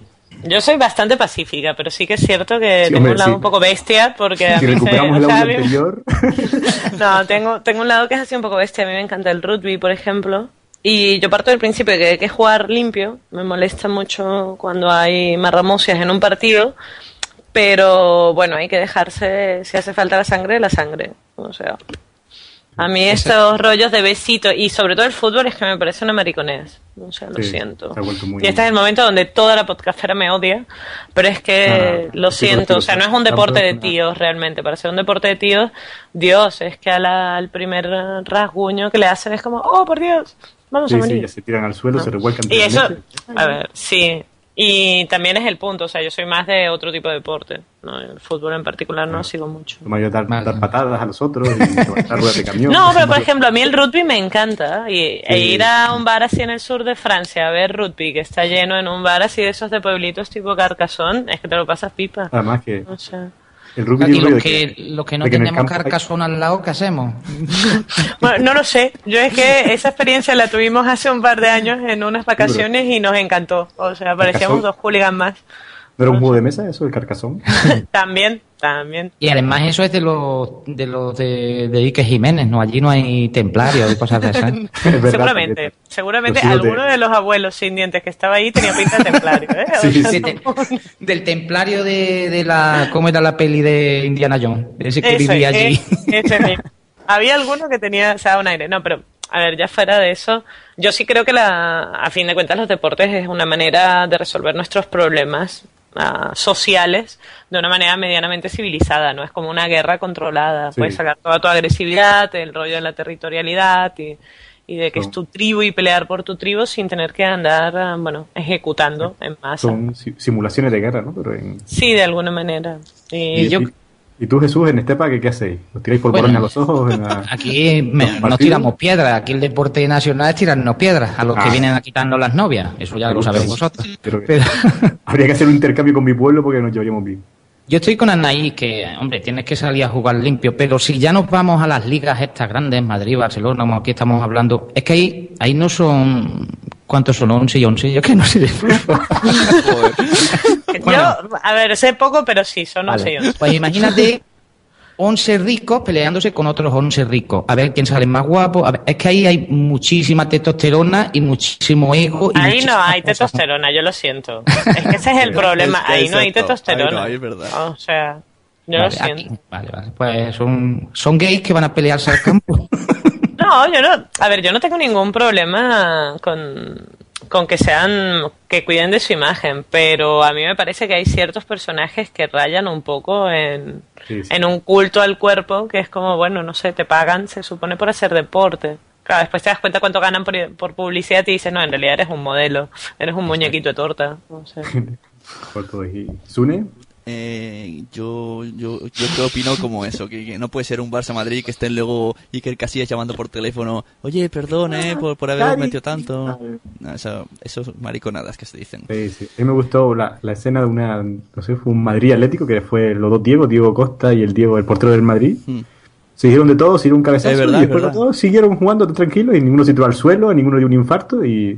yo soy bastante pacífica, pero sí que es cierto que Sí, tengo hombre, un lado sí. un poco bestia, porque [LAUGHS] a Si mí se- recuperamos [LAUGHS] o el sea, audio a mí- anterior, [LAUGHS] No, tengo, tengo un lado que es así un poco bestia. A mí me encanta el rugby, por ejemplo. Y yo parto del principio de que hay que jugar limpio. Me molesta mucho cuando hay marramucias en un partido. Pero bueno, hay que dejarse, si hace falta la sangre, la sangre. O sea, a mí estos rollos de besito y sobre todo el fútbol es que me parece una mariconés. O sea, lo Sí, siento. se Y este es el momento donde toda la podcastera me odia, pero es que No, lo sí, siento, o sea, no sí, es un deporte de tíos realmente. Para ser un deporte de tíos, Dios, es que a la- al primer rasguño que le hacen es como, oh, por Dios, vamos a sí, sí, morir. ya se tiran al suelo, se revuelcan. Y eso, a ver, sí. Y también es el punto, o sea, yo soy más de otro tipo de deporte. ¿no? El fútbol en particular no sigo mucho. Lo mayor dar, dar patadas a los otros y [LAUGHS] levantar ruedas de camión. No, pero [LAUGHS] por ejemplo, a mí el rugby me encanta. Y, e ir a un bar así en el sur de Francia a ver rugby que está lleno en un bar así de esos de pueblitos tipo Carcassonne, es que te lo pasas pipa. Además que O sea, el rugby Aquí de que, los que no tenemos campo hay- carcasón al lado, ¿qué hacemos? [LAUGHS] bueno, no lo sé. Yo es que esa experiencia la tuvimos hace un par de años en unas vacaciones y nos encantó. O sea, parecíamos dos hooligans más. ¿No era un juego de mesa eso, el carcasón? [LAUGHS] También, también. Y además eso es de los de los de, de Ike Jiménez, ¿no? Allí no hay templarios y cosas de esas. [LAUGHS] seguramente, seguramente Los hijos de- alguno de los abuelos sin dientes que estaba ahí tenía pinta de templario. ¿eh? Sí, sí, no- Del templario de, de la... ¿Cómo era la peli de Indiana Jones? Ese que vivía allí. eh, ese [LAUGHS] mismo. Había alguno que tenía, o sea, un aire. No, pero, a ver, ya fuera de eso, yo sí creo que la, a fin de cuentas los deportes es una manera de resolver nuestros problemas ah, sociales de una manera medianamente civilizada, no es como una guerra controlada. Sí. Puedes sacar toda tu agresividad, el rollo de la territorialidad y, y de que es tu tribu y pelear por tu tribu sin tener que andar, ah, bueno, ejecutando en masa. Son si- simulaciones de guerra, ¿no? Pero en... Sí, de alguna manera. Y, y, yo, y- ¿y tú, Jesús, en Estepa, ¿qué, qué hacéis? ¿Os tiráis por Bueno, a los ojos? En la- [LAUGHS] Aquí me- ¿Los nos tiramos piedras. Aquí el deporte nacional es tirarnos piedras a los que Ah. vienen a quitarnos las novias. Eso ya Me lo sabéis vosotros. Pero Habría que hacer un intercambio con mi pueblo porque nos llevaríamos bien. Yo estoy con Anaí, que, hombre, tienes que salir a jugar limpio, pero si ya nos vamos a las ligas estas grandes, Madrid, Barcelona, como aquí estamos hablando, es que ahí, ahí no son... ¿Cuántos son? ¿11 y 11? Yo que no sé de fútbol. [LAUGHS] yo, a ver, sé poco, pero sí, son Vale. 11 y 11. Pues imagínate 11 ricos peleándose con otros 11 ricos. A ver quién sale más guapo. A ver, es que ahí hay muchísima testosterona y muchísimo ego. Y Ahí no hay cosas. testosterona, yo lo siento. Es que ese es el [LAUGHS] problema, ahí no hay testosterona. ahí no hay, es verdad. O sea, yo Vale, lo siento. aquí- vale, vale. Pues son, son gays que van a pelearse al campo. [LAUGHS] No, yo no, a ver, yo no tengo ningún problema con, con que sean, que cuiden de su imagen, pero a mí me parece que hay ciertos personajes que rayan un poco en, Sí, sí. en un culto al cuerpo, que es como, bueno, no sé, te pagan, se supone por hacer deporte. Claro, después te das cuenta cuánto ganan por, por publicidad y dices, no, en realidad eres un modelo, eres un muñequito de torta. No sé. [LAUGHS] Por todo. ¿Y Sune? Eh, yo, yo, yo que opino como eso, que, que no puede ser un Barça Madrid que estén luego Iker Casillas llamando por teléfono, oye, perdón, eh, por, por Cari. metido tanto. No, eso, esos mariconadas que se dicen. Sí, sí. A mí me gustó la, la escena de una, no sé, fue un Madrid Atlético que fue los dos Diego, Diego Costa y el Diego, el portero del Madrid. Hmm. Se hicieron de todo, se dieron un cabezazo verdad, y después verdad. dos siguieron jugando tranquilos y ninguno se tiró al suelo, ninguno dio un infarto y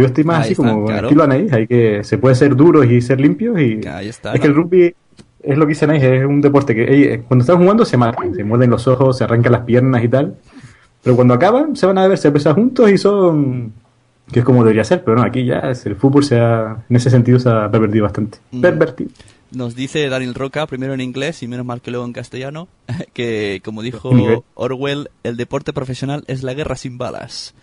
yo estoy más Ahí así está, como claro. estilo Anaís, hay que se puede ser duros y ser limpios y Ahí está. es que el rugby es lo que dice Anaís, es un deporte que eh, cuando están jugando se matan, se muerden los ojos, se arrancan las piernas y tal, pero cuando acaban se van a beber cerveza juntos y son que es como debería ser, pero no, aquí ya es- el fútbol se ha, en ese sentido se ha pervertido bastante. Mm. Pervertido. Nos dice Daniel Roca, primero en inglés y menos mal que luego en castellano, [LAUGHS] que como dijo Orwell, el deporte profesional es la guerra sin balas.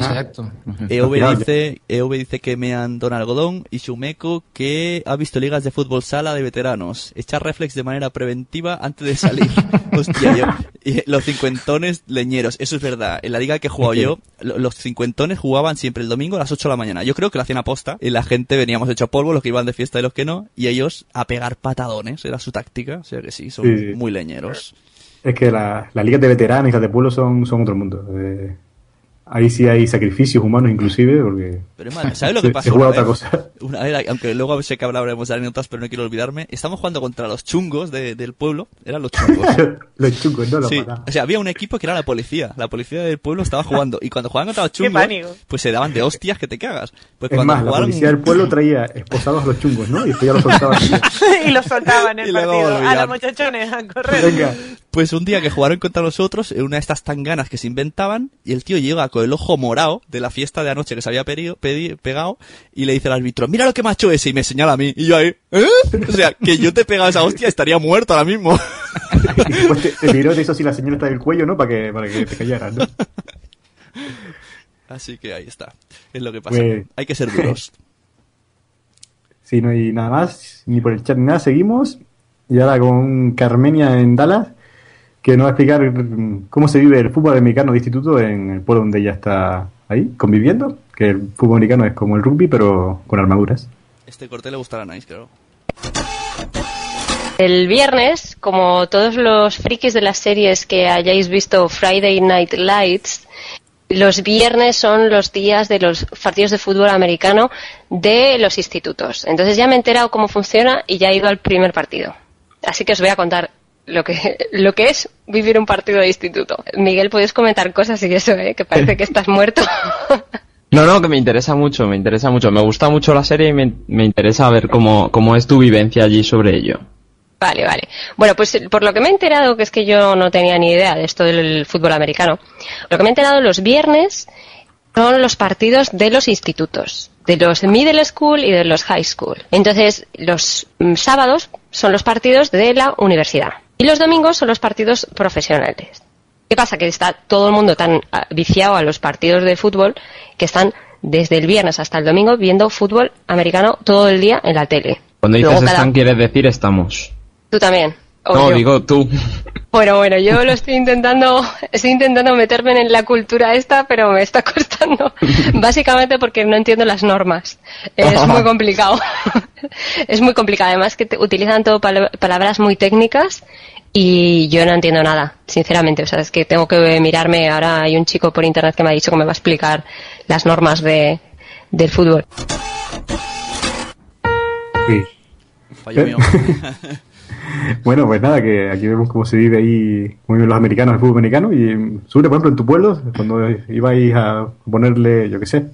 Exacto. EV dice, EV dice que mean Don Algodón y Shumeko que ha visto ligas de fútbol sala de veteranos. Echar reflex de manera preventiva antes de salir. [LAUGHS] Hostia, yo, y los cincuentones leñeros, eso es verdad. En la liga que he jugado yo, lo- los cincuentones jugaban siempre el domingo a las 8 de la mañana. Yo creo que lo hacían aposta y la gente veníamos hecho polvo, los que iban de fiesta y los que no, y ellos a pegar patadones, era su táctica. O sea que sí, son Sí, muy leñeros. Es que la- las ligas de veteranos y las de pueblo son, son otro mundo. Eh, Ahí sí hay sacrificios humanos inclusive, porque Pero madre, ¿sabes lo que [LAUGHS] se- pasó? se juega una otra vez? cosa. [LAUGHS] Una vez, aunque luego sé que hablaremos de anécdotas, pero no quiero olvidarme. Estamos jugando contra los chungos de- del pueblo. Eran los chungos. [LAUGHS] Los chungos, no los Sí, o sea, había un equipo que era la policía. La policía del pueblo estaba jugando. Y cuando jugaban contra los Qué chungos, pánico. pues se daban de hostias que te cagas. Pues Es cuando más, la jugaron... policía del pueblo traía esposados a los chungos, ¿no? Y después ya los soltaban. y lo soltaban en Y el luego partido. A los muchachones a correr. Venga. Pues un día que jugaron contra nosotros, en una de estas tanganas que se inventaban, y el tío llega con el ojo morado de la fiesta de anoche que se había pedido- pedi- pegado, y le dice al árbitro, mira lo que me ha hecho ese, y me señala a mí. Y yo ahí, ¿eh? O sea, que yo te he pegado esa hostia, estaría muerto ahora mismo. Después [LAUGHS] te, te tiró de eso así la señora está del cuello, ¿no? Para que, para que te callaras, ¿no? Así que ahí está. Es lo que pasa. Pues- Hay que ser duros. [LAUGHS] Si no hay nada más, ni por el chat ni nada, seguimos. Y ahora con Carmenia en Dallas, que nos va a explicar cómo se vive el fútbol americano de instituto en el pueblo donde ella está ahí, conviviendo. Que el fútbol americano es como el rugby, pero con armaduras. Este corte le gustará a Nice, creo. El viernes, como todos los frikis de las series que hayáis visto Friday Night Lights, los viernes son los días de los partidos de fútbol americano de los institutos. Entonces ya me he enterado cómo funciona y ya he ido al primer partido. Así que os voy a contar lo que, [LAUGHS] lo que es vivir un partido de instituto. Miguel, puedes comentar cosas y eso, ¿eh? que parece que estás muerto. [LAUGHS] No, no, que me interesa mucho, me interesa mucho. Me gusta mucho la serie y me, me interesa ver cómo, cómo es tu vivencia allí sobre ello. Vale, vale. Bueno, pues por lo que me he enterado, que es que yo no tenía ni idea de esto del fútbol americano, lo que me he enterado los viernes son los partidos de los institutos, de los middle school y de los high school. Entonces, los mm, sábados son los partidos de la universidad y los domingos son los partidos profesionales. ¿Qué pasa? Que está todo el mundo tan ah, viciado a los partidos de fútbol que están desde el viernes hasta el domingo viendo fútbol americano todo el día en la tele. Cuando dices Luego cada- están, quieres decir estamos. Tú también. No, yo. digo tú. Bueno, bueno, yo lo estoy intentando, estoy intentando meterme en la cultura esta, pero me está [LAUGHS] costando. Básicamente porque no entiendo las normas. Es muy complicado. Es muy complicado. Además que te- utilizan todo pala- palabras muy técnicas y yo no entiendo nada, sinceramente. O sea, es que tengo que mirarme. Ahora hay un chico por internet que me ha dicho que me va a explicar las normas de, del fútbol. Sí. Fallo mío. [LAUGHS] Bueno, pues nada, que aquí vemos cómo se vive ahí, cómo viven los americanos el fútbol americano. Y mm, Sure, por ejemplo, en tu pueblo, cuando ibais a ponerle, yo qué sé,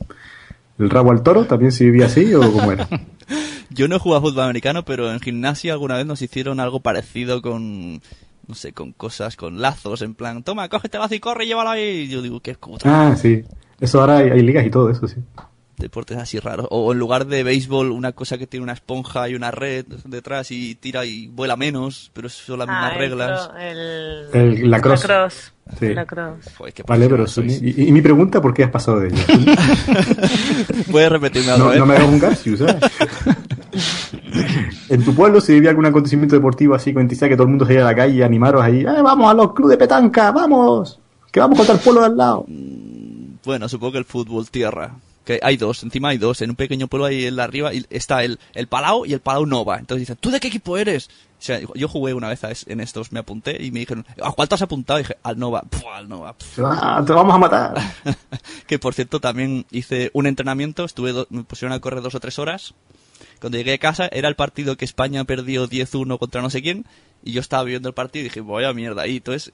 el rabo al toro, ¿también se vivía así o cómo era? [LAUGHS] Yo no he jugado a fútbol americano, pero en gimnasia alguna vez nos hicieron algo parecido con, no sé, con cosas, con lazos, en plan, toma, cógete el lazo y corre y llévalo ahí. Y yo digo, qué puta. Ah, sí. Eso ahora hay, hay ligas y todo eso, sí. Deportes así raros. O en lugar de béisbol, una cosa que tiene una esponja y una red detrás y tira y vuela menos, pero son las mismas Ah, el reglas. cro- El, El lacrosse. lacrosse. Sí. Lacrosse. Joder, qué Vale, pero y, y mi pregunta, ¿por qué has pasado de ella? [LAUGHS] ¿Puedes repetirme otra No, vez? no me hagas un garcius, ¿sabes? [LAUGHS] ¿En tu pueblo se vivía algún acontecimiento deportivo así con que todo el mundo salía a la calle y animaros ahí? ¡Eh, vamos a los clubes de petanca! ¡Vamos! ¡Que vamos contra el pueblo de al lado! Bueno, supongo que el fútbol tierra. Que hay dos, encima hay dos. En un pequeño pueblo ahí en la arriba y está el, el Palau y el Palau Nova. Entonces dicen, ¿tú de qué equipo eres? O sea, yo jugué una vez a es- en estos, me apunté y me dijeron, ¿a cuál te has apuntado? Y dije, al Nova. Puf, al Nova. ¡Ah, te vamos a matar! [LAUGHS] que por cierto también hice un entrenamiento, estuve do- me pusieron a correr dos o tres horas. Cuando llegué a casa era el partido que España perdió 10-1 contra no sé quién y yo estaba viendo el partido y dije, vaya mierda. Y entonces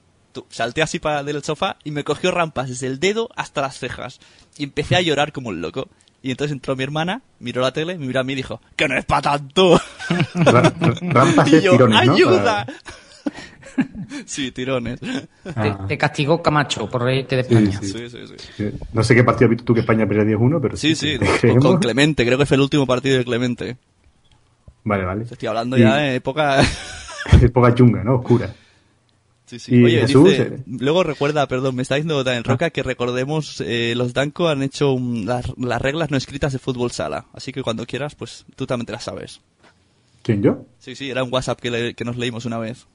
salté así para del sofá y me cogió rampas desde el dedo hasta las cejas y empecé a llorar como un loco. Y entonces entró mi hermana, miró la tele, me miró a mí y dijo, que no es para tanto. Ra- ra- rampas y yo, tirones, ¿no? ayuda. [LAUGHS] sí, tirones. Te, Ah. te castigó Camacho por reírte de España. sí. Sí, sí, sí. Sí. No sé qué partido has visto tú que España perdió 10-1, pero Sí, sí, te con- con Clemente, creo que fue el último partido de Clemente. Vale, vale. Estoy hablando Y- ya de época... [LAUGHS] Época chunga, ¿no? Oscura. Sí, sí. Y Oye, Jesús, dice- eh, luego recuerda, perdón, me está diciendo Daniel Roca que recordemos, eh, los Danco han hecho un- las, las reglas no escritas de fútbol sala. Así que cuando quieras, pues tú también te las sabes. ¿Quién, yo? Sí, sí, era un WhatsApp que, le- que nos leímos una vez.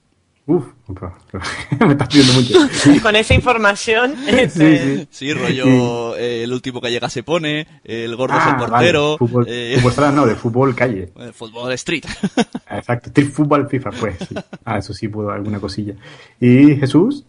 Uf, [LAUGHS] me estás pidiendo mucho. [LAUGHS] Con esa información. Sí, este, sí. Sí, rollo, eh, el último que llega se pone, el gordo es el Ah, portero, vale. Fútbol, eh, fútbol sala no, de fútbol calle. [LAUGHS] el fútbol street. Exacto, Street Football FIFA, pues. sí. Ah, eso sí puedo, alguna cosilla. ¿Y Jesús?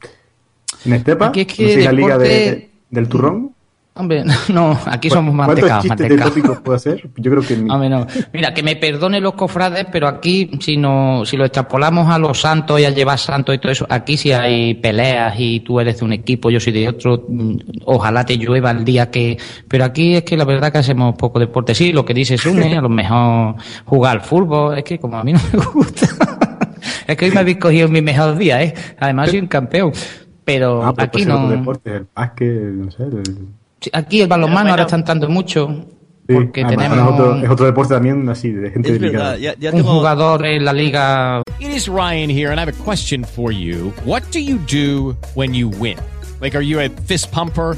¿En Estepa? Aquí es que ¿No sé, la liga deporte- de- del turrón? Hombre, [LAUGHS] no, aquí somos ¿Cuántos mantecados, chistes de mantecados. tópicos puedo hacer? Yo creo que... Hombre, no. Mira, que me perdone los cofrades, pero aquí, si no, si lo extrapolamos a los santos y a llevar santos y todo eso, aquí sí hay peleas y tú eres de un equipo, yo soy de otro, mm, ojalá te llueva el día que, pero aquí es que la verdad que hacemos poco deporte. Sí, lo que dice Sune, a lo mejor jugar al fútbol, es que como a mí no me gusta, [LAUGHS] es que hoy me habéis cogido mi mejor día, eh. Además soy un campeón. Pero Ah, pues aquí no, deporte, el básquet, no sé. el- sí, aquí el balonmano ahora está entrando mucho, Sí, porque ah, tenemos es, otro, es otro deporte también así, de gente Es delicada. verdad, ya, ya un tengo... jugador en la liga It is Ryan here, and I have a question for you. What do you do when you win? Like, are you a fist pumper?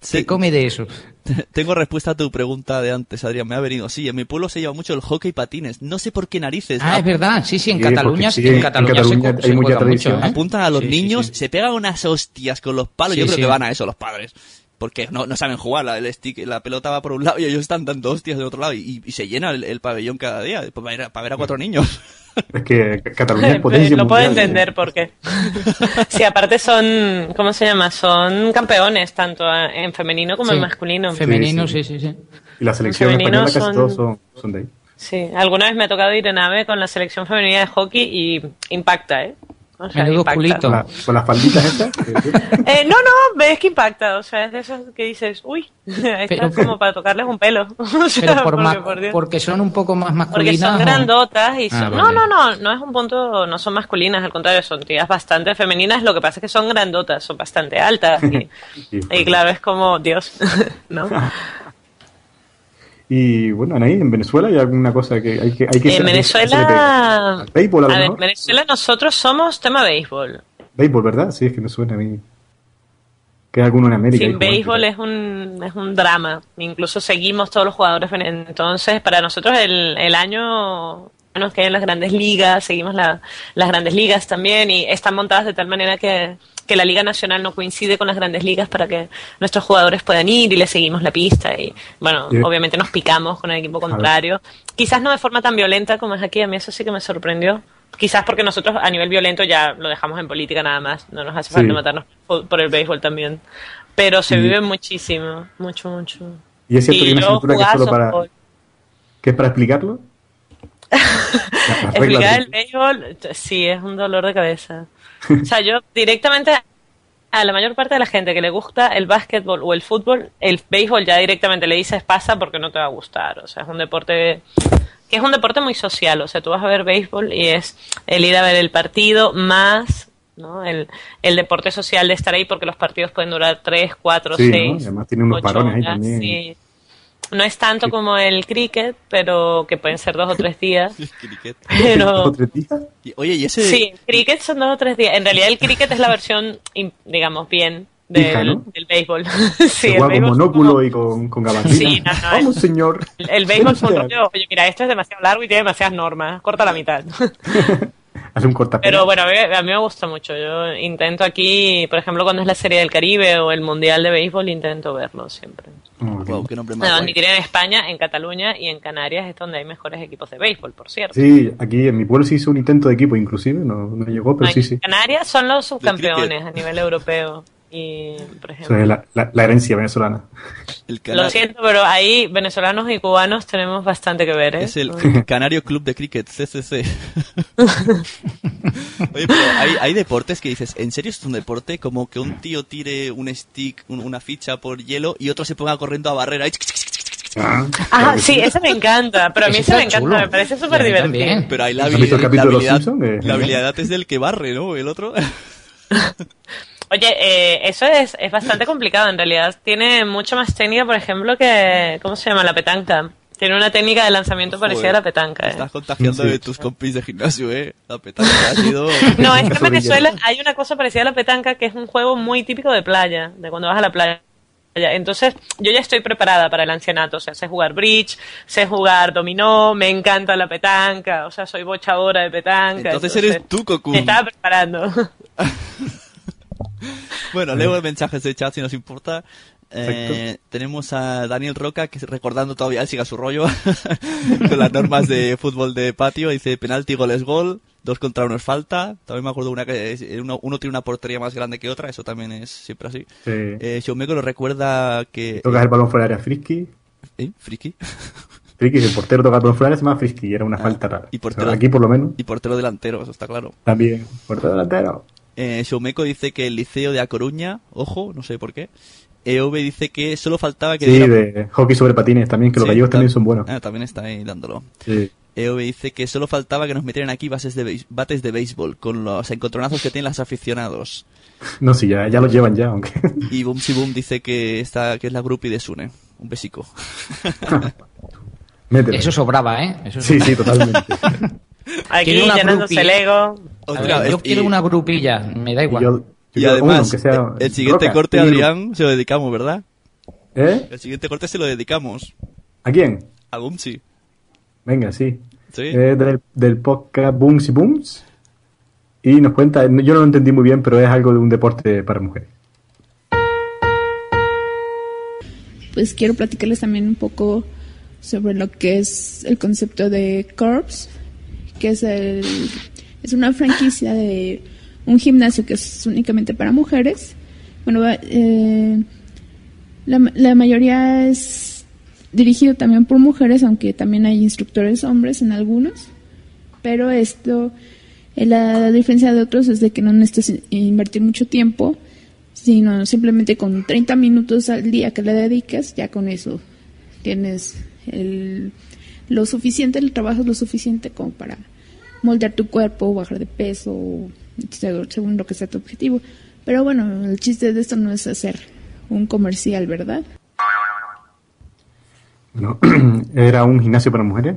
Se come de eso. [LAUGHS] Tengo respuesta a tu pregunta de antes, Adrián. Me ha venido. Sí, en mi pueblo se lleva mucho el hockey patines. No sé por qué narices. Ah, es verdad. Sí, sí, en Sí, Cataluña, sí, en en Cataluña, Cataluña se, hay se mucha juega tradición. mucho, ¿eh? Apuntan a los Sí, sí, niños, sí. se pegan unas hostias con los palos. Sí, Yo creo sí. que van a eso los padres. Porque no, no saben jugar, la, el stick, la pelota va por un lado y ellos están dando hostias de otro lado y, y se llena el, el pabellón cada día pues, para, ver a, para ver a cuatro niños. [LAUGHS] Es que Cataluña es [LAUGHS] potencia Lo puedo mundial. entender por qué. [LAUGHS] Sí, aparte son, ¿cómo se llama? Son campeones, tanto en femenino como en Sí. masculino. Femenino, sí, sí, sí. Y la selección femenino española casi son- todos son, son de ahí. Sí, alguna vez me ha tocado ir en AVE con la selección femenina de hockey y impacta, ¿eh? O sea, Menudo culito. Con, la- con las falditas estas. [LAUGHS] Eh, no, no, ves que impacta, o sea, es de esos que dices, uy, está Pero- como para tocarles un pelo. [LAUGHS] O sea, Pero por porque, por Dios. porque son un poco más Porque masculinas. son o- grandotas y son... Ah, No, vale. no, no, no es un punto, no son masculinas, al contrario, son tías bastante femeninas, lo que pasa es que son grandotas, son bastante altas y, [LAUGHS] y claro, es como, Dios, ¿no? Y bueno, Anaí, en Venezuela hay alguna cosa que hay que. Hay que En Venezuela... Béisbol, a lo A ver, en. Venezuela nosotros somos tema béisbol. Béisbol, ¿verdad? Sí, es que me suena a mí. Que hay alguno en América. Sin béisbol es un, es un drama. Incluso seguimos todos los jugadores. Entonces, para nosotros el, el año que hay en las grandes ligas, seguimos la- las grandes ligas también y están montadas de tal manera que, que la Liga Nacional no coincide con las grandes ligas para que nuestros jugadores puedan ir y le seguimos la pista. Y bueno, Sí. obviamente nos picamos con el equipo contrario. Quizás no de forma tan violenta como es aquí, a mí eso sí que me sorprendió. Quizás porque nosotros a nivel violento ya lo dejamos en política nada más, no nos hace Sí. falta matarnos por el béisbol también. Pero se Y- vive muchísimo, mucho, mucho. Y es cierto que hay una asignatura que es solo para. ¿Que es para explicarlo? [LAUGHS] Explicar el béisbol, sí, es un dolor de cabeza. [LAUGHS] O sea, yo directamente a la mayor parte de la gente que le gusta el básquetbol o el fútbol, el béisbol ya directamente le dices pasa porque no te va a gustar. O sea, es un deporte que es un deporte muy social. O sea, tú vas a ver béisbol y es el ir a ver el partido más ¿no? el, el deporte social de estar ahí porque los partidos pueden durar 3, 4, Sí, ¿no? 6. Y además tiene unos parones ahí también. sí. No es tanto como el cricket, pero que pueden ser dos o tres días. [LAUGHS] Pero ¿Otro día? Y, oye, y ese... sí, cricket son dos o tres días. En realidad el cricket es la versión, digamos, bien del, Hija, ¿no? del béisbol. [LAUGHS] sí, el juega con béisbol, monóculo y con, con gabatina. Sí, no, no, Vamos, señor. el, el béisbol [LAUGHS] son rollo, oye, mira, esto es demasiado largo y tiene demasiadas normas, corta la mitad. Hace un cortapelo. Pero bueno, a mí, a mí me gusta mucho. Yo intento aquí, por ejemplo, cuando es la Serie del Caribe o el Mundial de Béisbol, intento verlo siempre. Wow, qué nombre más No, ni diré en España, en Cataluña y en Canarias es donde hay mejores equipos de béisbol, por cierto. Sí, aquí en mi pueblo se hizo un intento de equipo, inclusive. No, no llegó, pero No, sí, sí. Canarias son los subcampeones a nivel europeo. Y, por Eso ejemplo. es la, la- la herencia venezolana. Lo siento, pero ahí venezolanos y cubanos tenemos bastante que ver, ¿eh? Es el [LAUGHS] Canario Club de Cricket, CCC. [LAUGHS] Oye, pero hay, hay deportes que dices, ¿en serio es un deporte? Como que un tío tire un stick, un- una ficha por hielo y otro se ponga corriendo a barrera. y Ah, sí, ese me encanta, pero a mí Ese me encanta, chulo. me parece súper divertido. Pero hay la ¿Has visto habilidad, el la de habilidad? Que- la habilidad es del que barre, ¿no? El otro. [LAUGHS] Oye, eh, eso es, es bastante [CLEARS THROAT] complicado en realidad. Tiene mucho más técnica, por ejemplo, que. ¿Cómo se llama? La petanca. Tiene una técnica de lanzamiento parecida a la petanca. ¿eh? Estás contagiando de tus compis de gimnasio, ¿eh? La petanca ha sido... [LAUGHS] No, es que en [LAUGHS] Venezuela hay una cosa parecida a la petanca que es un juego muy típico de playa, de cuando vas a la playa. Entonces, yo ya estoy preparada para el ancianato. O sea, sé jugar bridge, sé jugar dominó, me encanta la petanca, o sea, soy bochadora de petanca. Entonces eres tú, Cocu. Me estaba preparando. [LAUGHS] [LAUGHS] Bueno, leo mensajes de chat si nos importa. Eh, tenemos a Daniel Roca, que recordando todavía, él siga su rollo, [LAUGHS] con las normas de fútbol de patio. Dice penalti, gol es gol, dos contra uno es falta. También me acuerdo una que es- uno, uno tiene una portería más grande que otra, eso también es siempre así. Sí. Eh, Xiaomeko lo recuerda que... Tocas el balón fuera del área frisky. ¿Eh? ¿Friki? Friki, el portero toca el balón fuera se llama frisky, era una falta rara. Ah, Y portero, Aquí por lo menos. Y portero delantero, eso está claro. También, portero delantero. Eh, dice que el Liceo de A Coruña, ojo, no sé por qué. EOB dice que solo faltaba que Sí, diera- de hockey sobre patines también, que los Sí, gallegos también ta- son buenos. Ah, también está ahí dándolo. Sí. EOB dice que solo faltaba que nos metieran aquí bases de beis- bates de béisbol con los encontronazos que tienen los aficionados. No, sí, ya, ya los llevan ya, aunque. [LAUGHS] Y Boom Si Boom dice que está que es la groupie de Sune. Un besico. [LAUGHS] Mételo. Eso sobraba, ¿eh? Eso Sí, sí, totalmente. [LAUGHS] Aquí llenándose groupie. el ego. Ver, yo quiero una grupilla, me da igual. y además, el- el siguiente corte, Adrián, se lo dedicamos, ¿verdad? ¿Eh? El siguiente corte se lo dedicamos. ¿A quién? A Bumsy. Venga, sí. Sí. Es del, del podcast Booms y Booms. Y nos cuenta, yo no lo entendí muy bien, pero es algo de un deporte para mujeres. pues quiero platicarles también un poco sobre lo que es el concepto de Corps, que es el es una franquicia de un gimnasio que es únicamente para mujeres. Bueno, eh, la, la mayoría es dirigido también por mujeres, aunque también hay instructores hombres en algunos. Pero esto, eh, la diferencia de otros es de que no necesitas in- invertir mucho tiempo, sino simplemente con 30 minutos al día que le dediques, ya con eso tienes el, lo suficiente, el trabajo es lo suficiente como para moldear tu cuerpo, bajar de peso, según lo que sea tu objetivo. Pero bueno, el chiste de esto no es hacer un comercial, ¿verdad? ¿no? [CLEARS THROAT] Era un gimnasio para mujeres.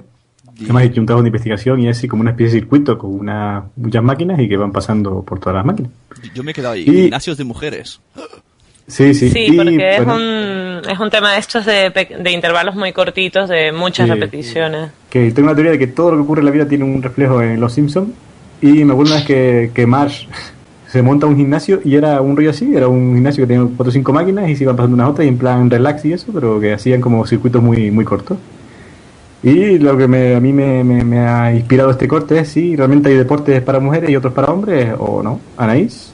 Además, he hecho un trabajo de investigación y es así como una especie de circuito con una, muchas máquinas y que van pasando por todas las máquinas. Yo me he quedado ahí. Y- Gimnasios de mujeres. Sí, sí. Sí, y, porque es, bueno, un, es un tema de estos de, de intervalos muy cortitos, de muchas Sí. repeticiones. que tengo una teoría de que todo lo que ocurre en la vida tiene un reflejo en Los Simpsons. Y me acuerdo una vez que, que Marsh [LAUGHS] se monta a un gimnasio y era un rollo así, era un gimnasio que tenía cuatro o cinco máquinas y se iban pasando unas otras y en plan relax y eso, pero que hacían como circuitos muy, muy cortos. Y lo que me- a mí me, me- me ha inspirado este corte es si realmente hay deportes para mujeres y otros para hombres o no. Anaís.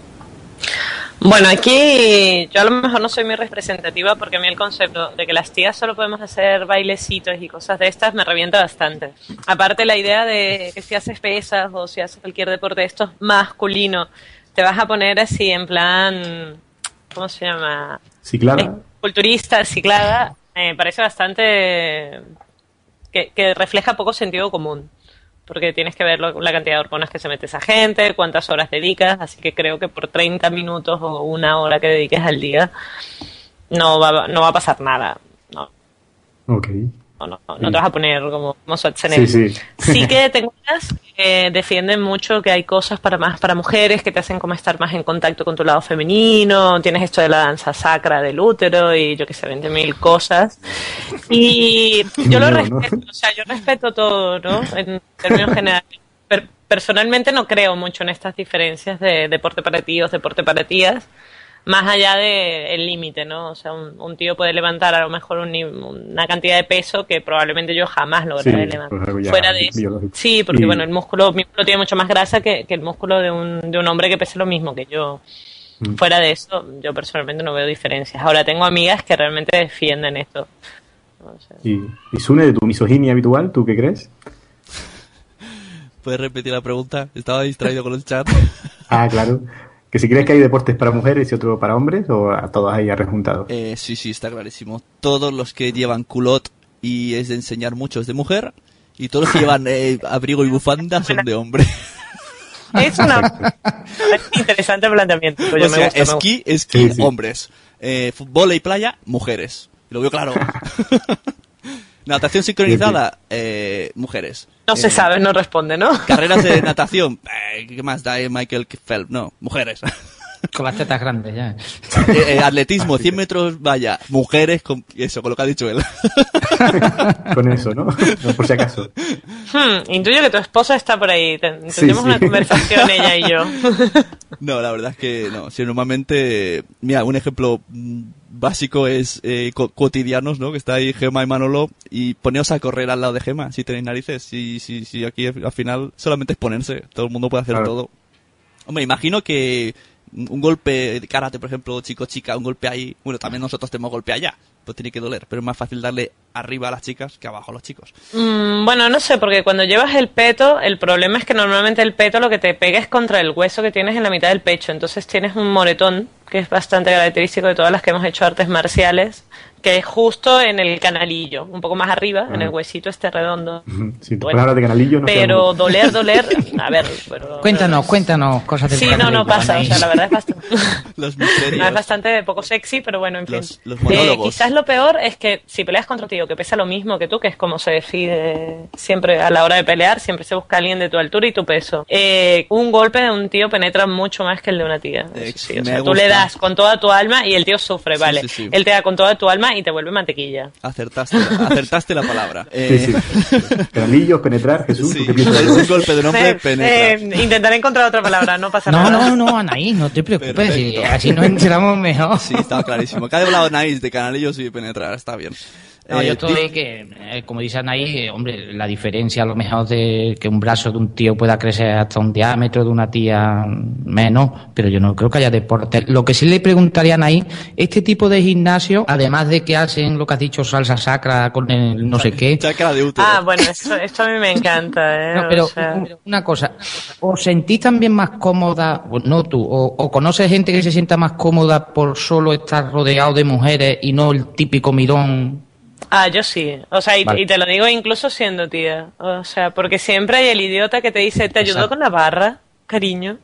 Bueno, aquí yo a lo mejor no soy muy representativa porque a mí el concepto de que las tías solo podemos hacer bailecitos y cosas de estas me revienta bastante. Aparte la idea de que si haces pesas o si haces cualquier deporte de estos masculino, te vas a poner así en plan, ¿cómo se llama? Ciclada. Culturista, ciclada, me parece bastante que, que refleja poco sentido común. Porque tienes que ver lo- la cantidad de hormonas que se mete esa gente, cuántas horas dedicas, así que creo que por 30 minutos o una hora que dediques al día no va, no va a pasar nada. No, Ok. No, no, no te vas a poner como, como Schwarzenegger. Sí, sí. Sí que tengo unas que defienden mucho que hay cosas para más para mujeres que te hacen como estar más en contacto con tu lado femenino, tienes esto de la danza sacra del útero y yo que sé, 20.000 cosas. Y [LAUGHS] yo lo respeto, o sea, yo respeto todo, ¿no? En términos generales. Per- personalmente no creo mucho en estas diferencias de deporte para tíos, deporte para tías, más allá del límite, ¿no? O sea, un, un tío puede levantar a lo mejor un ni- una cantidad de peso que probablemente yo jamás lograré Sí, levantar. pues Fuera de eso. Sí, porque Y- bueno, el músculo, mi músculo tiene mucho más grasa que, que el músculo de un, de un hombre que pese lo mismo que yo. Fuera de eso, yo personalmente no veo diferencias. Ahora tengo amigas que realmente defienden esto. Y, y Sune, de tu misoginia habitual, ¿tú qué crees? [LAUGHS] ¿Puedes repetir la pregunta? Estaba distraído con el chat. Ah, claro. [LAUGHS] Que si crees que hay deportes para mujeres y otro para hombres, o a todos ahí arrejuntados. Eh, sí, sí, está clarísimo. Todos los que llevan culot y es de enseñar mucho es de mujer. Y todos los que llevan [LAUGHS] eh, abrigo y bufanda son de hombre. [LAUGHS] Es una interesante planteamiento. Yo o me sea, gusta, me esquí, esquí, hombres. Eh, fútbol y playa, mujeres. Lo veo claro. [LAUGHS] Natación sincronizada, eh, mujeres. No se Eh, sabe, no responde, ¿no? Carreras de [LAUGHS] natación, eh, ¿qué más da eh, Michael Phelps? No, mujeres. Con las tetas grandes ya. Eh, eh, atletismo, 100 metros vaya, mujeres, con eso, con lo que ha dicho él. [LAUGHS] Con eso, ¿no? No, por si acaso. Hmm, intuyo que tu esposa está por ahí. Ten- Tendremos sí. una conversación ella y yo. [LAUGHS] [LAUGHS] No, la verdad es que no. Si normalmente, mira, un ejemplo básico es eh, co- cotidianos, ¿no? Que está ahí Gema y Manolo y poneos a correr al lado de Gema si tenéis narices. Si, si, si aquí al final solamente es ponerse. Todo el mundo puede hacer Claro. todo. Hombre, imagino que un golpe de karate, por ejemplo, chico-chica, un golpe ahí. Bueno, también nosotros tenemos golpe allá. Pues tiene que doler. Pero es más fácil darle arriba a las chicas que abajo a los chicos. Mm, bueno, no sé, porque cuando llevas el peto, el problema es que normalmente el peto lo que te pega es contra el hueso que tienes en la mitad del pecho. Entonces tienes un moretón, que es bastante característico de todas las que hemos hecho artes marciales, que es justo en el canalillo, un poco más arriba, en el huesito este redondo. Si Bueno, de canalillo, no Pero doler, doler, [LAUGHS] a ver, pero... Cuéntanos, cuéntanos cosas del Sí, no, no canal, pasa, o sea, la verdad es bastante... [LAUGHS] Los No, es misterios. bastante poco sexy, pero bueno, en fin. Los- los Eh, quizás lo peor es que si peleas contra un tío que pesa lo mismo que tú, que es como se decide siempre a la hora de pelear, siempre se busca alguien de tu altura y tu peso. Eh, un golpe de un tío penetra mucho más que el de una tía. Sí, o me sea, tú le das con toda tu alma y el tío sufre, Sí, vale. sí, sí. Él te da con toda tu alma y te vuelve mantequilla. Acertaste, acertaste la palabra. Sí, Eh, sí. Canalillos, penetrar, Jesús, ¿tú qué piensas? un golpe de un hombre Eh, eh, intentaré encontrar otra palabra, no pasa No, nada. no, no, Anaís, no te preocupes. Si así nos enteramos mejor. Sí, estaba clarísimo. Que ha hablado Nice de canalillos y penetrar, está bien. No, Eh, yo estoy que, eh, como dice Anaís, eh, hombre, la diferencia a lo mejor de que un brazo de un tío pueda crecer hasta un diámetro de una tía menos, pero yo no creo que haya deporte. Lo que sí le preguntaría a Anaís, este tipo de gimnasio, además de que hacen lo que has dicho, salsa sacra con el no sé qué, Chakra de útero. Ah, bueno, esto, esto a mí me encanta, ¿eh? No, pero O sea, una cosa, ¿os sentís también más cómoda, o no tú, o, o conoces gente que se sienta más cómoda por solo estar rodeado de mujeres y no el típico mirón? Ah, yo sí. O sea, y, Vale. y te lo digo incluso siendo tía. O sea, porque siempre hay el idiota que te dice, ¿te ayudó Exacto. con la barra, cariño?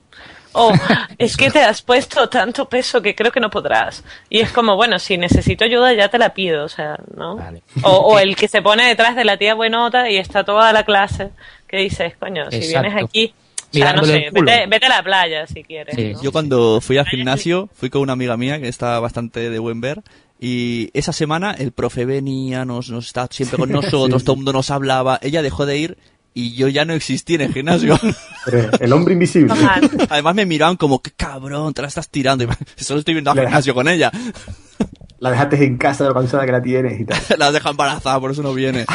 O [LAUGHS] es que te has puesto tanto peso que creo que no podrás. Y es como, bueno, si necesito ayuda ya te la pido, o sea, ¿no? O, o [LAUGHS] el que se pone detrás de la tía buenota y está toda la clase que dices, coño, si Exacto. vienes aquí, o sea, no sé, vete, vete a la playa si quieres. ¿no? Yo cuando fui al gimnasio, fui con una amiga mía que está bastante de buen ver. Y esa semana el profe venía, nos, nos estaba siempre con nosotros, Sí. todo el mundo nos hablaba. Ella dejó de ir y yo ya no existí en el gimnasio. [LAUGHS] El hombre invisible. Además me miraban como, qué cabrón, te la estás tirando. Y [LAUGHS] solo estoy viendo al gimnasio con ella. La dejaste en casa de lo cansada que la tienes y tal. [LAUGHS] la deja embarazada, por eso no viene.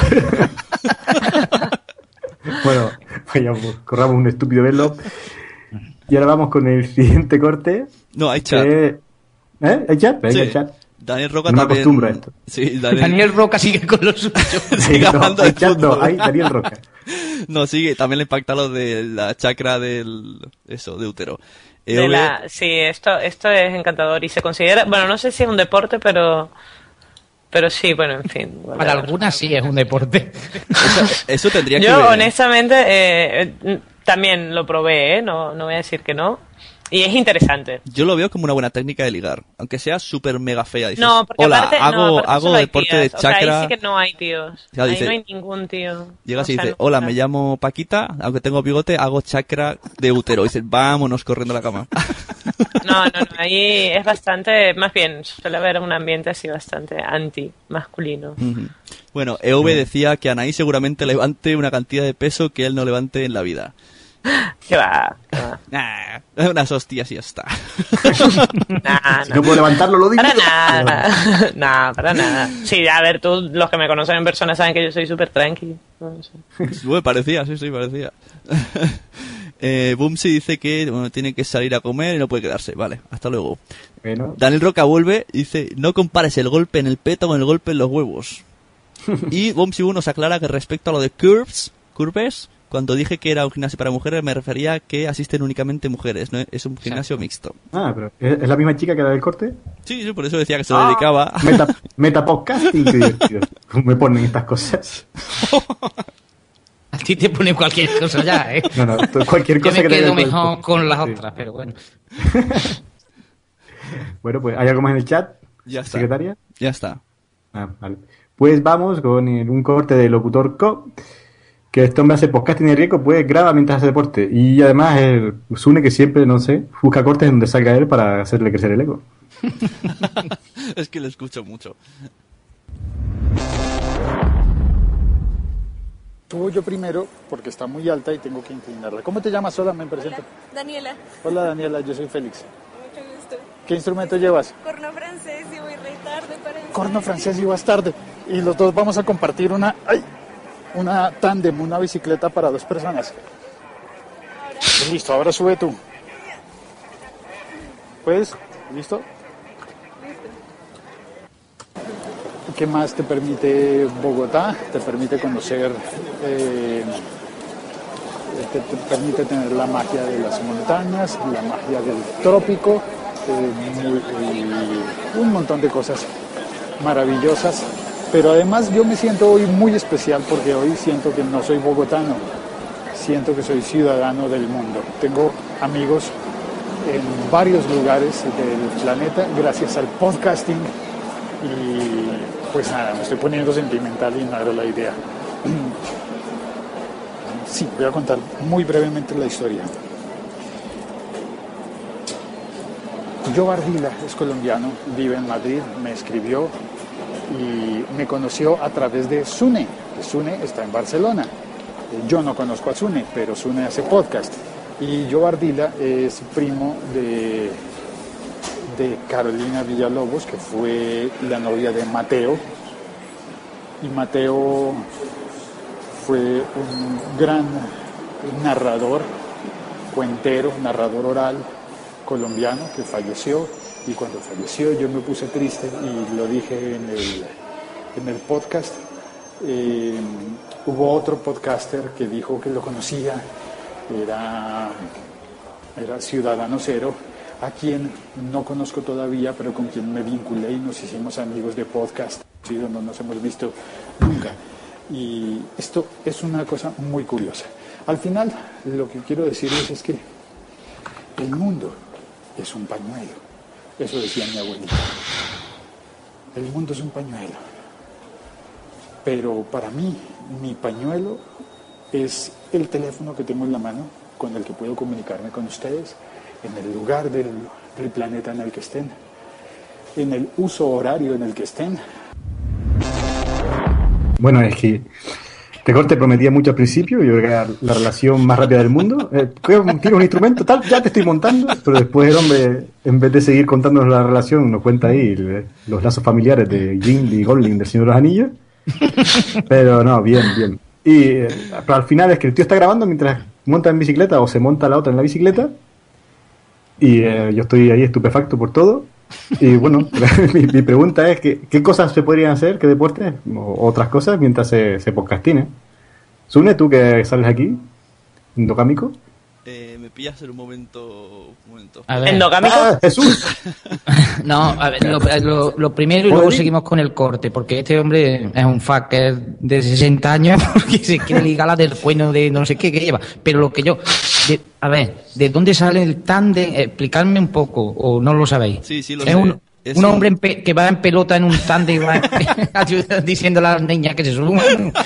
Bueno, vaya, pues, corramos un estúpido velo. Y ahora vamos con el siguiente corte. No, hay chat. que- ¿Eh? ¿Hay chat? Venga, Sí. hay chat. Daniel Roca No me también. acostumbro a esto. Sí, [LAUGHS] Daniel, Daniel Roca sigue con lo suyo. [LAUGHS] sigue no, hablando hay chat no, fútbol. hay Daniel Roca. [LAUGHS] No, sigue, también le impacta lo de la chacra del. Eso, de útero. De la, sí, esto, esto es encantador y se considera, bueno, no sé si es un deporte, pero, pero sí, bueno, en fin. Para algunas sí es un deporte. Eso tendría que Yo, honestamente, eh, eh, también lo probé, ¿eh? No, no voy a decir que no. Y es interesante. Yo lo veo como una buena técnica de ligar, aunque sea súper mega fea. Dices, No, porque Hola, aparte, no, hago, aparte hago deporte de O sea, chakra. ahí sí que no hay tíos. Ya ahí dice- no hay ningún tío. Llegas O y sea, dices, no- hola, me llamo Paquita, aunque tengo bigote, hago chakra de útero. Y dices, vámonos corriendo a la cama. [LAUGHS] No, no, no, ahí es bastante, más bien, suele haber un ambiente así bastante anti-masculino. Bueno, EV decía que Anaí seguramente levante una cantidad de peso que él no levante en la vida. ¿Qué va? ¿Qué va? [LAUGHS] Nah, unas hostias y ya está. [LAUGHS] Nah, Si no puedo levantarlo, lo digo. Para nada, [LAUGHS] nada, para nada. Sí, a ver, tú, los que me conocen en persona saben que yo soy súper tranqui. No sé. Bueno, parecía, sí, sí, parecía. Eh, Bumsy dice que bueno, tiene que salir a comer y no puede quedarse. Vale, hasta luego. Bueno. Daniel Roca vuelve y dice, no compares el golpe en el peto con el golpe en los huevos. y Bumsy 1 nos aclara que respecto a lo de curves, curves, cuando dije que era un gimnasio para mujeres me refería a que asisten únicamente mujeres, no es un gimnasio mixto. Ah, pero ¿es la misma chica que la del corte? Sí, sí, por eso decía que se Ah, dedicaba. Meta, [LAUGHS] metapodcasting, qué divertido. Me ponen estas cosas. [LAUGHS] A ti te pone cualquier cosa ya, ¿eh? No, no, cualquier cosa Yo que me quedo que ver mejor con- con las Sí. otras, pero bueno. [LAUGHS] Bueno, pues, ¿hay algo más en el chat? Ya está. ¿Secretaria? Ya está. Ah, vale. Pues vamos con el- un corte de Locutor Co. Que este hombre hace podcasting de riesgo, pues graba mientras hace deporte. Y además, el Sune que siempre, no sé, busca cortes donde salga él para hacerle crecer el ego. [LAUGHS] es que lo escucho mucho. Subo yo primero porque está muy alta y tengo que inclinarla. ¿Cómo te llamas? Hola, me presento. Daniela, Hola Daniela, yo soy Félix. mucho gusto. ¿Qué instrumento llevas? Corno francés y voy re tarde para el Corno francés y vas tarde. Y los dos vamos a compartir una, ay, una tándem, una bicicleta para dos personas. Listo, ahora sube tú. ¿Puedes? ¿Listo? ¿Qué más te permite Bogotá? Te permite conocer, eh, te, te permite tener la magia de las montañas, la magia del trópico, eh, un montón de cosas maravillosas. Pero además yo me siento hoy muy especial porque hoy siento que no soy bogotano, siento que soy ciudadano del mundo. Tengo amigos en varios lugares del planeta gracias al podcasting y pues nada, me estoy poniendo sentimental y no era la idea. [CLEARS THROAT] Sí, voy a contar muy brevemente la historia. Joe Ardila es colombiano, vive en Madrid, me escribió y me conoció a través de Sune, que Sune está en Barcelona. Eh, Yo no conozco a Sune, pero Sune hace podcast. Y Joe Ardila es primo de, de Carolina Villalobos, que fue la novia de Mateo. Y Mateo fue un gran narrador, cuentero, narrador oral colombiano que falleció y cuando falleció yo me puse triste y lo dije en el, en el podcast. Eh, hubo otro podcaster que dijo que lo conocía, era, era Ciudadano Cero, a quien no conozco todavía, pero con quien me vinculé y nos hicimos amigos de podcast, sí, no nos hemos visto nunca. Y esto es una cosa muy curiosa. Al final, lo que quiero decirles es que el mundo es un pañuelo. Eso decía mi abuelita. El mundo es un pañuelo. Pero para mí, mi pañuelo es el teléfono que tengo en la mano con el que puedo comunicarme con ustedes en el lugar del, planeta en el que estén, en el uso horario en el que estén. Bueno, es que este corte prometía mucho al principio, yo creo que era la relación más rápida del mundo. Eh, tienes un instrumento, tal, ya te estoy montando, pero después el hombre, en vez de seguir contándonos la relación, nos cuenta ahí el- los lazos familiares de Gimli y Golding del Señor de los Anillos. Pero no, bien, bien. Y eh, al final es que el tío está grabando mientras monta en bicicleta o se monta la otra en la bicicleta. Y eh, yo estoy ahí estupefacto por todo. [LAUGHS] Y bueno, [LAUGHS] mi, mi pregunta es: que, ¿qué cosas se podrían hacer? ¿Qué deportes? O otras cosas mientras se, se podcastine. Sune, tú que sales aquí, endogámico. Eh, me pillas en un momento. Un momento. A ver. ¿Endogámico? ¡Ah, Jesús! [LAUGHS] No, a ver, lo, lo- lo primero y luego seguimos con el corte, porque este hombre es un fucker de 60 años porque se quiere ligar la del cueno de no sé qué que lleva. Pero lo que yo. De- a ver, ¿de dónde sale el tándem? Explicarme un poco, o no lo sabéis. Sí, sí, lo es sé. un, Es un un- hombre en pe- que va en pelota en un tándem y va [LAUGHS] [LAUGHS] diciendo a las niñas que se suban. [LAUGHS]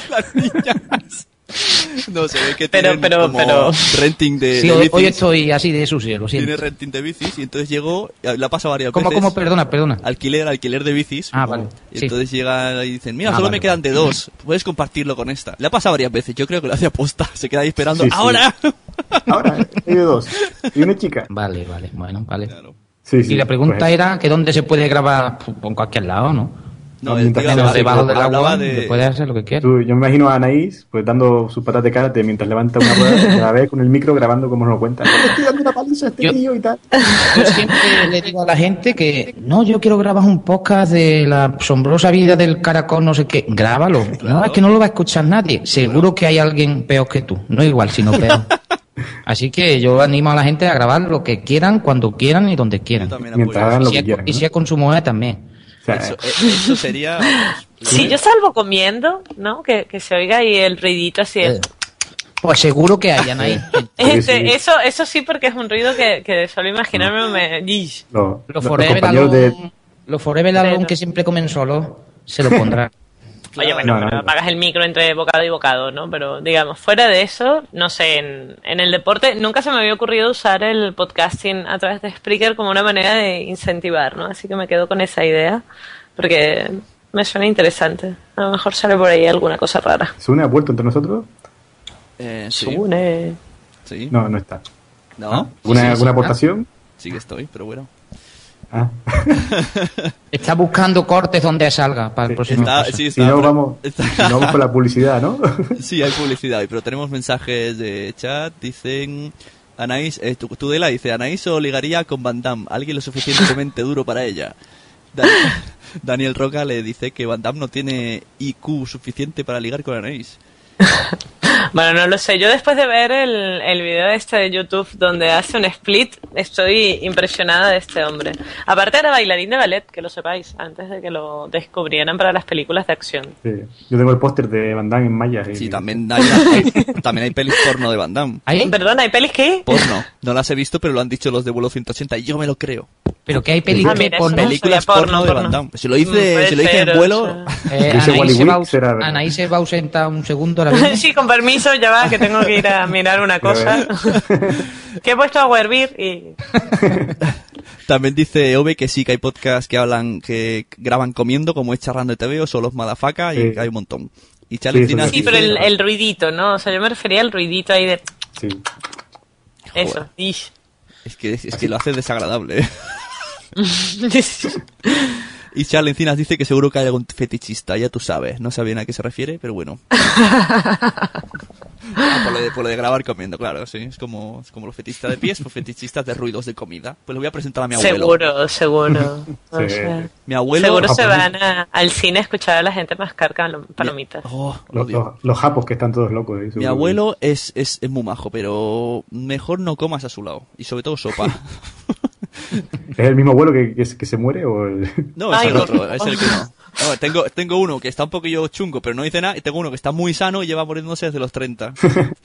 [LAUGHS] No, se ve que Pero- tienen pero- como pero- renting de, Sí, de hoy, bicis. hoy estoy así de sucio, lo Tiene renting de bicis y entonces llegó, ha pasado varias ¿Cómo, veces. cómo? Perdona, perdona. Alquiler, alquiler de bicis. Ah, vale, Y sí. entonces llegan y dicen, mira, Ah, solo vale, me quedan de dos. Puedes compartirlo con esta. Le ha pasado varias veces. Yo creo que lo hace aposta. Se queda ahí esperando. Sí, sí. ¡Ahora! Ahora, hay dos. Y una chica. Vale, vale, bueno, vale. Sí, sí, y la pregunta pues- era que dónde se puede grabar Pues, en cualquier lado, ¿no? No, mientras hablaba debajo del hablaba agua, de- Puede hacer lo que quiera. Tú- yo me imagino a Anaís pues dando sus patas de karate mientras levanta una rueda y a la vez con el micro grabando como nos lo cuenta. Le [LAUGHS] estoy dando una paliza a este tío y tal. Yo siempre le digo a la gente que no, yo quiero grabar un podcast de la asombrosa vida del caracol, no sé qué. Grábalo. No, es que no lo va a escuchar nadie. Seguro que hay alguien peor que tú. No igual, sino peor. Así que yo animo a la gente a grabar lo que quieran, cuando quieran y donde quieran. Mientras hagan lo Y si que es- quieran, Y ¿no? si es con su mujer también. Eso, eh, eso sería... Si yo salvo comiendo, ¿no? Que, que se oiga ahí el ruidito así. el- Pues seguro que hayan ahí. [LAUGHS] Este, Eso, eso sí, porque es un ruido que, que solo imaginarme me... Yish. Los, Los Forever Alone, los Forever Alone que siempre comen solo, se lo [LAUGHS] pondrán. Oye, bueno, No, no, no. apagas el micro entre bocado y bocado, ¿no? Pero digamos, fuera de eso, no sé, en, en el deporte nunca se me había ocurrido usar el podcasting a través de Spreaker como una manera de incentivar, ¿no? Así que me quedo con esa idea, porque me suena interesante. A lo mejor sale por ahí alguna cosa rara. ¿Sune ha vuelto entre nosotros? Eh, sí. Sune. Sí. No, no está. ¿No? ¿Alguna, Sí, sí, alguna aportación? Sí que estoy, pero bueno. Ah. [LAUGHS] Está buscando cortes donde salga para el próximo. [LAUGHS] Está- Si no, vamos, está- si no, vamos con la publicidad, ¿no? [LAUGHS] Sí, hay publicidad pero tenemos mensajes de chat. Dicen. Anaís, eh, tu- Tudela dice: Anaís o ligaría con Van Damme, alguien lo suficientemente duro para ella. Dan- Daniel Roca le dice que Van Damme no tiene IQ suficiente para ligar con Anaís. Bueno, no lo sé. Yo después de ver el, el video este de YouTube donde hace un split, estoy impresionada de este hombre. Aparte era bailarín de ballet, que lo sepáis, antes de que lo descubrieran para las películas de acción. Sí. Yo tengo el póster de Van Damme en malla. Sí, también hay, hay- también hay pelis porno de Van Damme. Perdón, ¿hay pelis qué? Porno. No las he visto, pero lo han dicho los de vuelo 180 y yo me lo creo. Pero que hay pelis Ah, mira, porno. no Películas sería porno, porno, de porno. Van Damme. Si lo Mm, hice, puede si lo hice ser, en vuelo... Eh, Dice Anaí, Wally se va, se va a ausentar un segundo mismo. [LAUGHS] sí, con permiso, ya va, que tengo que ir a mirar una [LAUGHS] cosa. [LAUGHS] que he puesto a Werbeer y... [LAUGHS] También dice Ove que sí, que hay podcasts que hablan, que graban comiendo, como es Charrando de TV o Solos Madafaca, y Sí. que hay un montón. Y Sí, es. Sí, pero el, el ruidito, ¿no? O sea, yo me refería al ruidito ahí de... Sí. Eso, ish. Es que, es que lo hace desagradable. Y Charlie Encinas dice que seguro que hay algún fetichista, ya tú sabes. No sé bien a qué se refiere, pero bueno. [LAUGHS] Ah, por, lo de, por lo de grabar comiendo, claro, sí. Es como, es como los fetichistas de pies, pues fetichistas de ruidos de comida. Pues lo voy a presentar a mi abuelo. Seguro, seguro. [LAUGHS] O Sí. sea, Mi abuelo... seguro se van a- al cine a escuchar a la gente mascar palomitas. Oh, lo Los, los, los japos que están todos locos. ahí, Mi abuelo es, es, es muy majo, pero mejor no comas a su lado. Y sobre todo sopa. [LAUGHS] [LAUGHS] ¿Es el mismo abuelo que, que, se- que se muere o el... [LAUGHS] No, es Ay, el otro, es el que no. No, tengo, tengo uno que está un poquillo chungo, pero no dice nada, y tengo uno que está muy sano y lleva muriéndose desde los 30.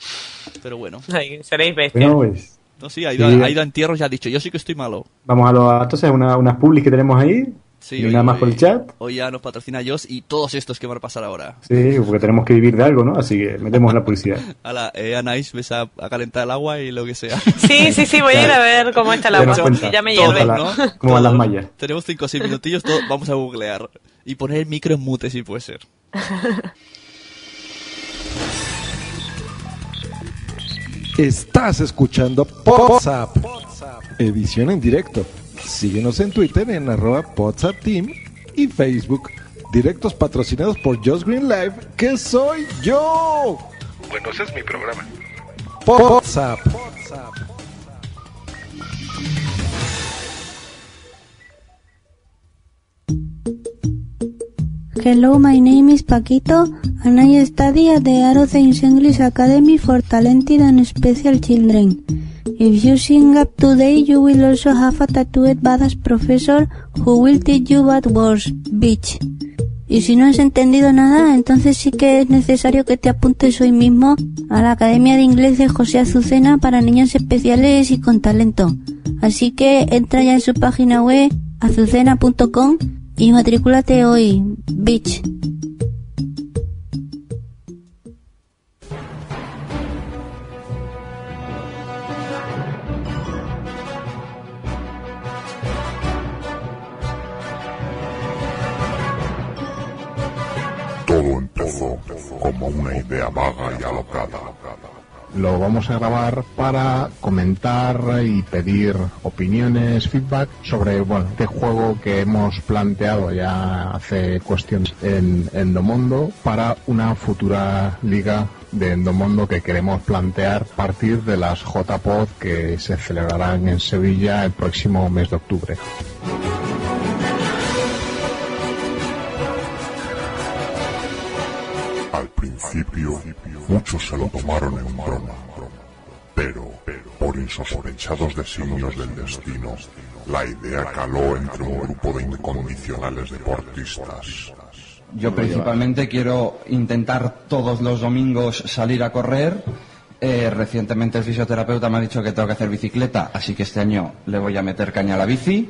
[LAUGHS] Pero bueno. Ay, seréis bestias. Bueno, pues, No, sí, ha ido, Sí. ha ido a entierros y ha dicho, yo sí que estoy malo. vamos a los entonces una, unas publis que tenemos ahí. Sí, y hoy- nada más hoy- por el chat. Hoy ya nos patrocina Joss y todos estos que van a pasar ahora. Sí, porque tenemos que vivir de algo, ¿no? Así que metemos la publicidad. [LAUGHS] A la eh, Anais, ves a, a calentar el agua y lo que sea. [LAUGHS] Sí, sí, sí, voy a ir a ver cómo está el agua, cuenta. ya me hierve. la- ¿no? [LAUGHS] cómo van las mallas. Tenemos 5 o 6 minutillos, todo- vamos a googlear. Y poner el micro en mute si puede ser. Estás escuchando WhatsApp, edición en directo. Síguenos en Twitter en arroba WhatsApp Team y Facebook. Directos patrocinados por Just Green Live, que soy yo. Bueno, ese es mi programa. WhatsApp. Hello, my name is Paquito, and I study at the English Academy for Talented and Special Children. If you sing up today, you will also have a tattooed badass professor who will teach you bad words, bitch. Y si no has entendido nada, entonces sí que es necesario que te apuntes hoy mismo a la Academia de Inglés de José Azucena para niños especiales y con talento. Así que entra ya en su página web azucena.com y matricúlate hoy, bitch. Empezó como una idea vaga y alocada. lo vamos a grabar para comentar y pedir opiniones, feedback sobre bueno, este juego que hemos planteado ya hace cuestiones en Endomondo para una futura liga de Endomondo que queremos plantear a partir de las JPod que se celebrarán en Sevilla el próximo mes de octubre. Principio, muchos se lo tomaron en broma, pero, por insospechados designios del destino, la idea caló entre un grupo de incondicionales deportistas. Yo principalmente quiero intentar todos los domingos salir a correr. Eh, recientemente el fisioterapeuta me ha dicho que tengo que hacer bicicleta, así que este año le voy a meter caña a la bici.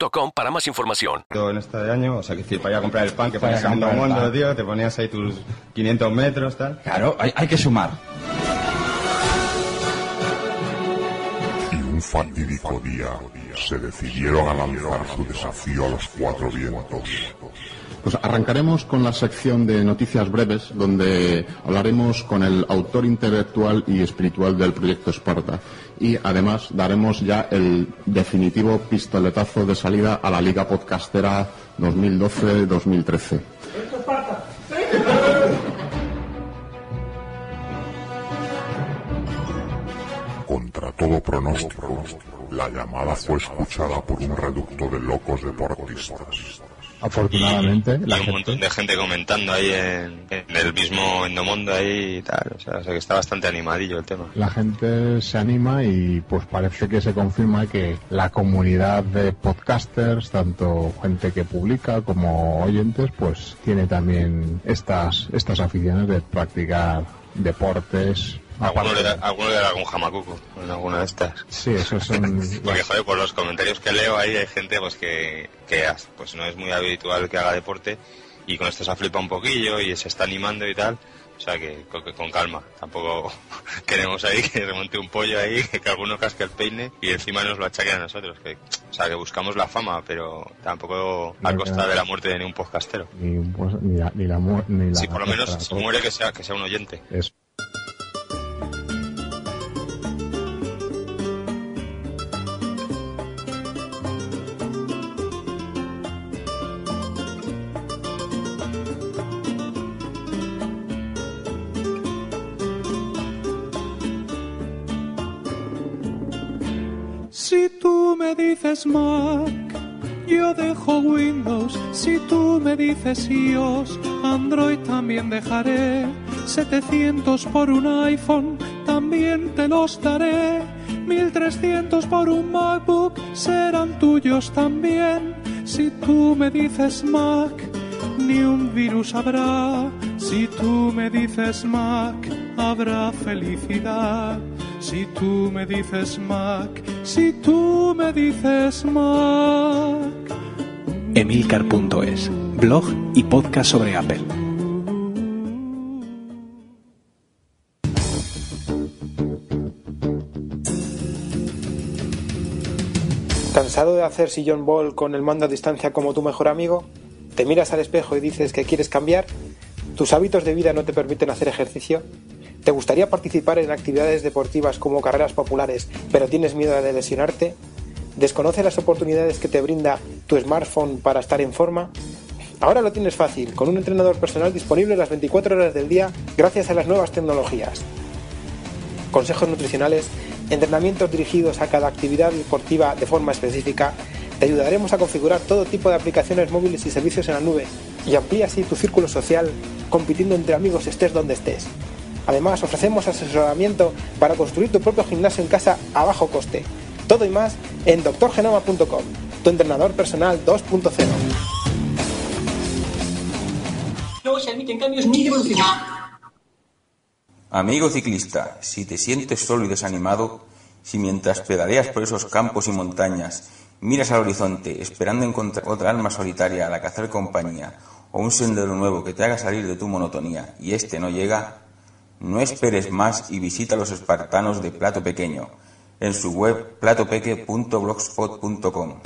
para más información. en este año, o sea, que decir, para ir a comprar el pan que Para ponías en el mundo, pan. tío, te ponías ahí tus 500 metros, tal. Claro, hay, hay que sumar. Y un fatídico día se decidieron a lanzar su desafío a los cuatro vientos. Pues arrancaremos con la sección de noticias breves, donde hablaremos con el autor intelectual y espiritual del proyecto Esparta. Y además daremos ya el definitivo pistoletazo de salida a la Liga Podcastera 2012-2013. Contra todo pronóstico, la llamada fue escuchada por un reducto de locos deportistas. Afortunadamente, la Hay un montón de gente comentando ahí en, en el mismo Endomondo ahí y tal. O sea, o sea que está bastante animadillo el tema. la gente se anima y pues parece que se confirma que la comunidad de podcasters, tanto gente que publica como oyentes, pues tiene también estas, estas aficiones de practicar deportes. Alguno le, da, alguno le da algún jamacuco en alguna de estas. Sí, esos son... [LAUGHS] Porque, joder, por los comentarios que leo ahí hay gente pues que, que pues no es muy habitual que haga deporte y con esto se flipa un poquillo y se está animando y tal. O sea que con, que con calma. Tampoco [LAUGHS] queremos ahí que remonte un pollo ahí, que alguno casque el peine y encima nos lo achaquen a nosotros. Que, o sea que buscamos la fama, pero tampoco a costa de la muerte de ningún podcastero. Ni, pues, ni la, ni la ni la- Si por lo menos muere que sea, que sea un oyente. Eso. Dices Mac, yo dejo Windows. Si tú me dices iOS, Android también dejaré. 700 por un iPhone, también te los daré. 1300 por un MacBook, serán tuyos también. Si tú me dices Mac, ni un virus habrá. Si tú me dices Mac, habrá felicidad. Si tú me dices Mac, si tú me dices Mac. Emilcar.es, blog y podcast sobre Apple. ¿Cansado de hacer sillón ball con el mando a distancia como tu mejor amigo? ¿Te miras al espejo y dices que quieres cambiar? ¿Tus hábitos de vida no te permiten hacer ejercicio? ¿Te gustaría participar en actividades deportivas como carreras populares, pero tienes miedo de lesionarte? ¿Desconoces las oportunidades que te brinda tu smartphone para estar en forma? Ahora lo tienes fácil, con un entrenador personal disponible las 24 horas del día gracias a las nuevas tecnologías. Consejos nutricionales, entrenamientos dirigidos a cada actividad deportiva de forma específica, te ayudaremos a configurar todo tipo de aplicaciones móviles y servicios en la nube y amplía así tu círculo social compitiendo entre amigos estés donde estés. Además, ofrecemos asesoramiento para construir tu propio gimnasio en casa a bajo coste. Todo y más en doctorgenoma.com, tu entrenador personal 2.0. No se admiten cambios ni devoluciones. Amigo ciclista, si te sientes solo y desanimado, si mientras pedaleas por esos campos y montañas miras al horizonte esperando encontrar otra alma solitaria a la que hacer compañía o un sendero nuevo que te haga salir de tu monotonía y este no llega, no esperes más y visita a los espartanos de Plato Pequeño en su web platopeque.blogspot.com.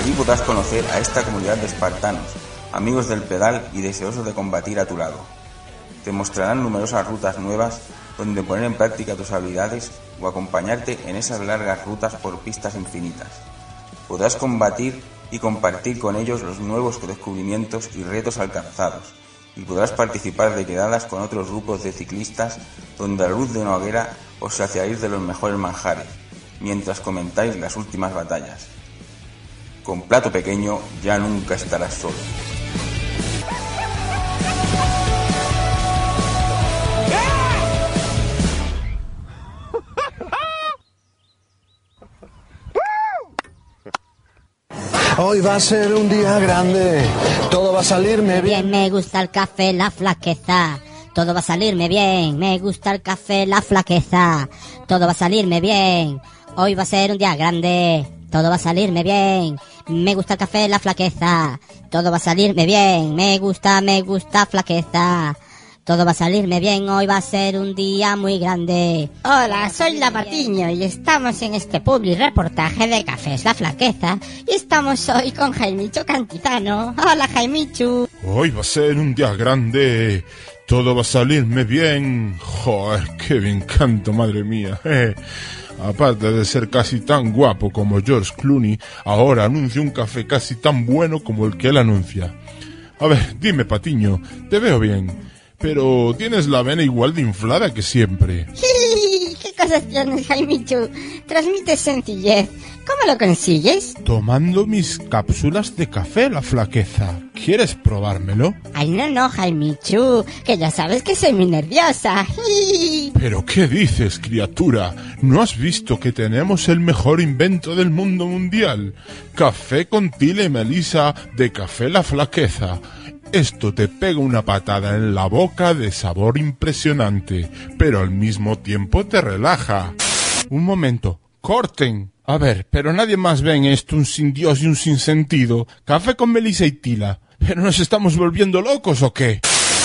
Allí podrás conocer a esta comunidad de espartanos, amigos del pedal y deseosos de combatir a tu lado. Te mostrarán numerosas rutas nuevas donde poner en práctica tus habilidades o acompañarte en esas largas rutas por pistas infinitas. Podrás combatir y compartir con ellos los nuevos descubrimientos y retos alcanzados, y podrás participar de quedadas con otros grupos de ciclistas donde a la luz de una hoguera os saciaréis de los mejores manjares, mientras comentáis las últimas batallas. Con plato pequeño ya nunca estarás solo. Hoy va a ser un día grande, todo va a salirme bien. Me gusta el café, la flaqueza. Todo va a salirme bien. Me gusta el café, la flaqueza. Todo va a salirme bien. Hoy va a ser un día grande. Todo va a salirme bien. Me gusta el café, la flaqueza. Todo va a salirme bien. Me gusta, me gusta flaqueza. Todo va a salirme bien, hoy va a ser un día muy grande. Hola, soy La Martiño y estamos en este public reportaje de Cafés La Flaqueza y estamos hoy con Jaimicho Cantizano. Hola Jaimichu. Hoy va a ser un día grande. Todo va a salirme bien. Joder, qué bien canto, madre mía. Aparte de ser casi tan guapo como George Clooney, ahora anuncia un café casi tan bueno como el que él anuncia. A ver, dime, Patiño, te veo bien, pero tienes la vena igual de inflada que siempre. [LAUGHS] ¿Qué cosas tienes, Jaimichu? Transmites sencillez. ¿Cómo lo consigues? Tomando mis cápsulas de café, la flaqueza. ¿Quieres probármelo? Ay, no, no, Jaimichu, que ya sabes que soy muy nerviosa. [LAUGHS] ¿Pero qué dices, criatura? ¿No has visto que tenemos el mejor invento del mundo mundial? Café con tile y melisa de café la flaqueza. Esto te pega una patada en la boca de sabor impresionante, pero al mismo tiempo te relaja. Un momento, corten. A ver, pero nadie más ve en esto un sin Dios y un sin sentido. Café con melisa y tila. ¿Pero nos estamos volviendo locos o qué?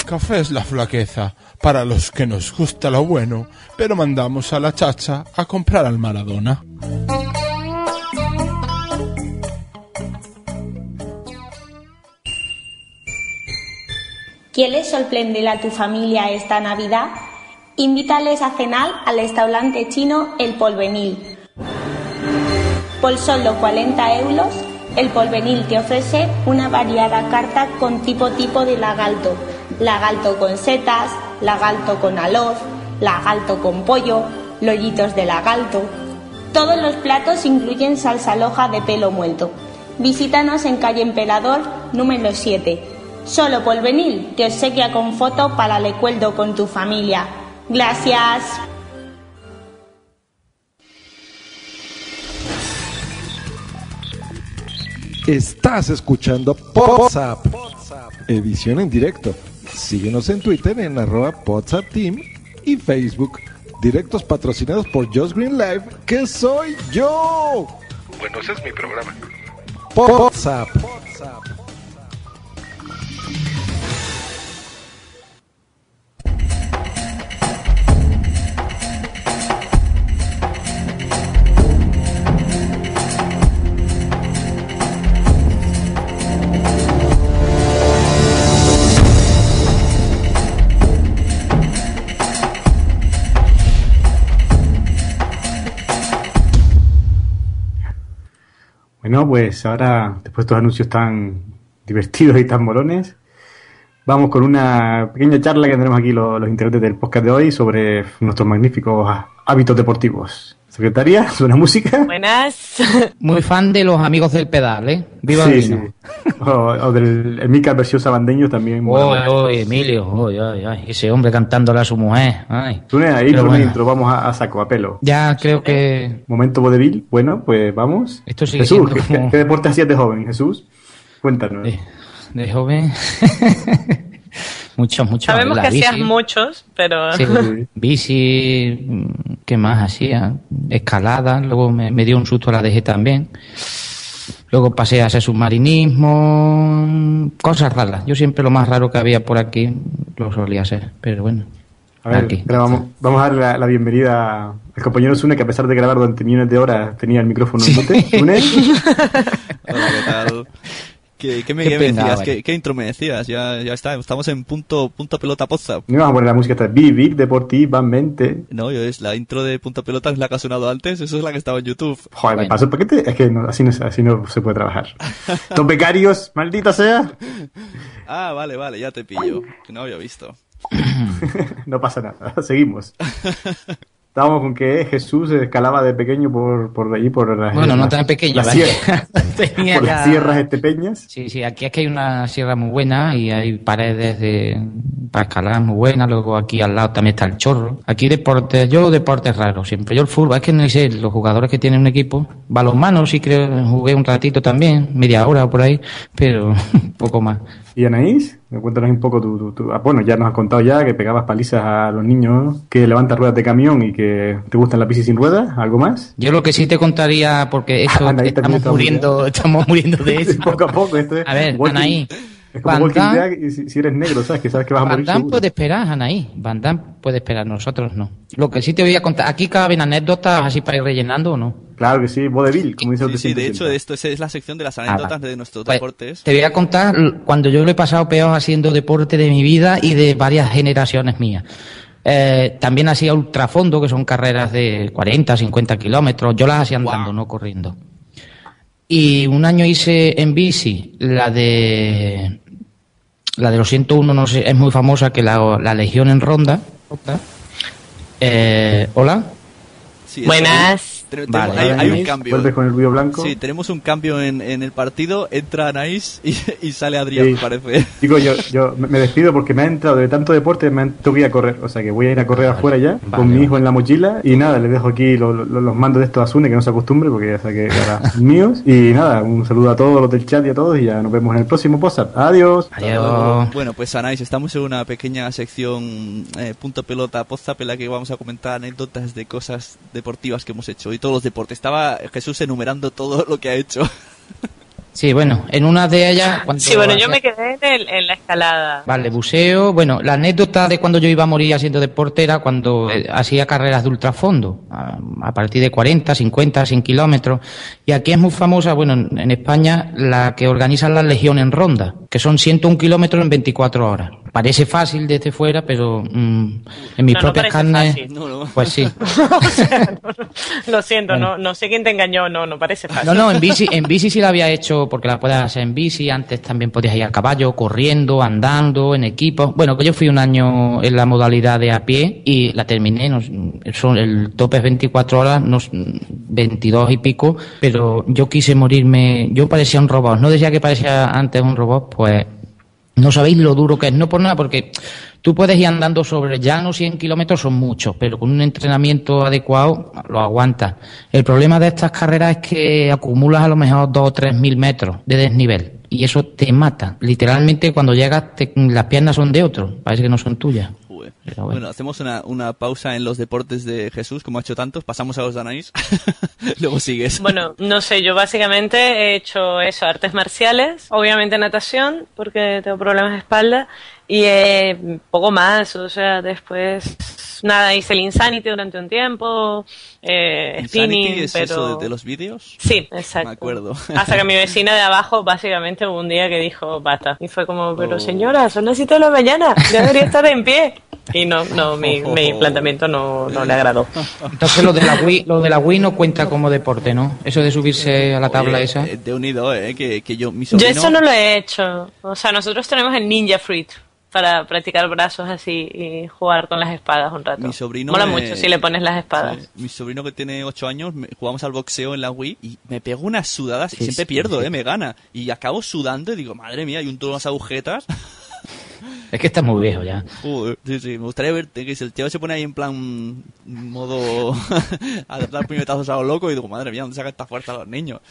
Café es la flaqueza, para los que nos gusta lo bueno, pero mandamos a la chacha a comprar al Maradona. ¿Quieres sorprender a tu familia esta Navidad? Invítales a cenar al restaurante chino El Polvenil. Por solo 40 euros, El Polvenil te ofrece una variada carta con tipo tipo de lagalto. Lagalto con setas, lagalto con aloz, lagalto con pollo, lollitos de lagalto. Todos los platos incluyen salsa loja de pelo muerto. Visítanos en calle Emperador número 7 Solo por venir te obsequia con foto para el recuerdo con tu familia. Gracias. Estás escuchando WhatsApp, edición en directo. Síguenos en Twitter en arroba WhatsApp Team y Facebook. Directos patrocinados por Just Green Live, que soy yo. Bueno, ese es mi programa. WhatsApp. Bueno, pues ahora, después de estos anuncios tan divertidos y tan molones, Vamos con una pequeña charla que tenemos aquí los, los del podcast de hoy sobre nuestros magníficos hábitos deportivos. Secretaria, [LAUGHS] suena música. Buenas. Muy fan de los amigos del pedal, ¿eh? Viva Sí, sí. O, o del Emilcar versión sabandeño también. Oy, oy, Emilio, oy, ese hombre cantándole a su mujer. Ay. Ahí con bueno. intro, vamos a, a saco, a pelo. Ya creo que Momento vodevil, bueno, pues vamos. Esto sigue Jesús, ¿qué, como- qué deporte hacías de joven, Jesús? Cuéntanos. de joven. [LAUGHS] muchos, muchos. Sabemos La que hacías muchos, pero... Sí, [LAUGHS] bici, ¿qué más hacía? Escalada, luego me, me dio un susto, la dejé también. Luego pasé a hacer submarinismo, cosas raras. Yo siempre lo más raro que había por aquí lo solía hacer, pero bueno. A ver, aquí. vamos, vamos a darle la, la bienvenida al compañero Sune, que a pesar de grabar durante millones de horas tenía el micrófono en mute. Sune, [LAUGHS] Hola, ¿qué tal? ¿Qué, qué me, Qué qué me pena, decías? vale. ¿Qué, qué intro me decías? Ya, ya está, estamos en punto, punto pelota poza. no vamos a poner la música. Big, Big, deportivamente. No, yo es la intro de punto pelota es la que ha sonado antes, eso es la que estaba en YouTube. Joder, me pasó el paquete. Es que no- así, no, así no se puede trabajar. [LAUGHS] Dos becarios, maldita sea. Ah, vale, vale, ya te pillo, que no había visto. [LAUGHS] no pasa nada, seguimos. [LAUGHS] Estábamos con que Jesús escalaba de pequeño por, por allí, por las, Bueno, no tan pequeño, las sierras- [LAUGHS] [LAUGHS] Tenía por las sierras estepeñas. Sí, sí, aquí es que hay una sierra muy buena y hay paredes de para escalar muy buenas, luego aquí al lado también está el chorro. Aquí deportes, yo deportes raros, siempre yo el fútbol, es que no sé, los jugadores que tienen un equipo, balonmano sí creo, jugué un ratito también, media hora o por ahí, pero [LAUGHS] poco más. Y Anaís, cuéntanos un poco tu, tu- tu- ah, Bueno, ya nos has contado ya que pegabas palizas a los niños, que levantas ruedas de camión y que te gustan las bici sin ruedas. ¿Algo más? Yo lo que sí te contaría, porque esto [LAUGHS] Anaí estamos muriendo, estamos muriendo de [LAUGHS] eso. poco a poco, esto es A ver, Anaí, Es como Van Walking Damme- Dead y si, si eres negro, ¿sabes? Que sabes que vas a Van morir Damme seguro. puede esperar, Anaí. Van Damme puede esperar, nosotros no. Lo que sí te voy a contar, aquí caben anécdotas así para ir rellenando o no. Claro que sí, vodevil, como dice Sí, sí, de hecho, esto es, es la sección de las anécdotas de nuestros Pues, deportes. Te voy a contar cuando yo lo he pasado peor haciendo deporte de mi vida y de varias generaciones mías. Eh, también hacía ultrafondo, que son carreras de 40, 50 kilómetros. Yo las hacía andando, no corriendo. Y un año hice en bici la de la de los 101, no sé, es muy famosa, que la, la Legión en Ronda. Eh, Hola. Sí, Buenas. Te- te- Vale, hay, un Anaís, cambio. vuelves con el ruido blanco. Sí, tenemos un cambio en, en el partido. Entra Anaís y, y sale Adrián, Sí. me parece. Digo, yo, yo me despido porque me ha entrado de tanto deporte, me han, tengo que ir a correr. O sea que voy a ir a correr afuera ya, vale, con mi hijo en la mochila. Y nada, le dejo aquí lo- lo- los mandos de estos a Sune, que no se acostumbre, porque ya sabe que ahora [LAUGHS] míos. Y nada, un saludo a todos los del chat y a todos. Y ya nos vemos en el próximo WhatsApp. Adiós. Adiós. Bueno, pues Anais, estamos en una pequeña sección eh, punto pelota, post en la que vamos a comentar anécdotas de cosas deportivas que hemos hecho y todos los deportes. Estaba Jesús enumerando todo lo que ha hecho. [LAUGHS] Sí, bueno, en una de ellas... cuando Sí, bueno, yo hacía- me quedé en, el- en la escalada. Vale, buceo. Bueno, la anécdota de cuando yo iba a morir haciendo deporte era cuando eh, hacía carreras de ultrafondo, a, a partir de 40, 50, 100 kilómetros. Y aquí es muy famosa, bueno, en, en España, la que organiza la Legión en Ronda, que son 101 kilómetros en 24 horas. Parece fácil desde fuera, pero mm, en mis No, no propias parece carnes, fácil. pues sí. [LAUGHS] Lo siento, Bueno. no, no sé quién te engañó, no, no parece fácil. No, no, en bici, en bici sí la había hecho porque la puedes hacer en bici. Antes también podías ir a caballo, corriendo, andando, en equipo. Bueno, que yo fui un año en la modalidad de a pie y la terminé. No, son, el tope es 24 horas, no, 22 y pico. Pero yo quise morirme. Yo parecía un robot. No decía que parecía antes un robot, pues no sabéis lo duro que es, no por nada, porque tú puedes ir andando sobre llano 100 kilómetros, son muchos, pero con un entrenamiento adecuado lo aguantas. El problema de estas carreras es que acumulas a lo mejor 2 o 3 mil metros de desnivel y eso te mata. Literalmente cuando llegas te- las piernas son de otro, parece que no son tuyas. Bueno, bueno. hacemos una, una pausa en los deportes de Jesús, como ha hecho tantos. Pasamos a los de Anaís. [LAUGHS] Luego sigues. Bueno, no sé, yo básicamente he hecho eso, artes marciales, obviamente natación, porque tengo problemas de espalda, y eh, poco más, o sea, después, nada, hice el Insanity durante un tiempo, eh, Insanity spinning, es pero... eso de, de los vídeos. Sí, exacto. Me acuerdo. Hasta que mi [LAUGHS] vecina de abajo básicamente hubo un día que dijo basta. Y fue como, pero Oh. señora, son las 7 de la mañana, ya debería estar en pie. Y no, no, mi, [LAUGHS] mi planteamiento no, no le agradó. Entonces lo de la Wii, lo de la Wii no cuenta como deporte, ¿no? Eso de subirse a la tabla Oye, esa. eh, De unido, eh, que, que yo, mi Yo sobrino... eso no lo he hecho. O sea, nosotros tenemos el Ninja Fruit. Para practicar brazos así y jugar con las espadas un rato. Mi sobrino Mola me- mucho si le pones las espadas. Sí, Mi sobrino que tiene 8 años, me- jugamos al boxeo en la Wii y me pego unas sudadas y Sí, siempre sí, pierdo, sí. ¿eh? Me gana. Y acabo sudando y digo, madre mía, hay un tono las agujetas. [LAUGHS] Es que está muy viejo ya. Sí, sí, me gustaría verte que si el tío se pone ahí en plan modo [LAUGHS] a dar puñetazos a lo loco y digo, madre mía, ¿dónde saca esta fuerza a los niños?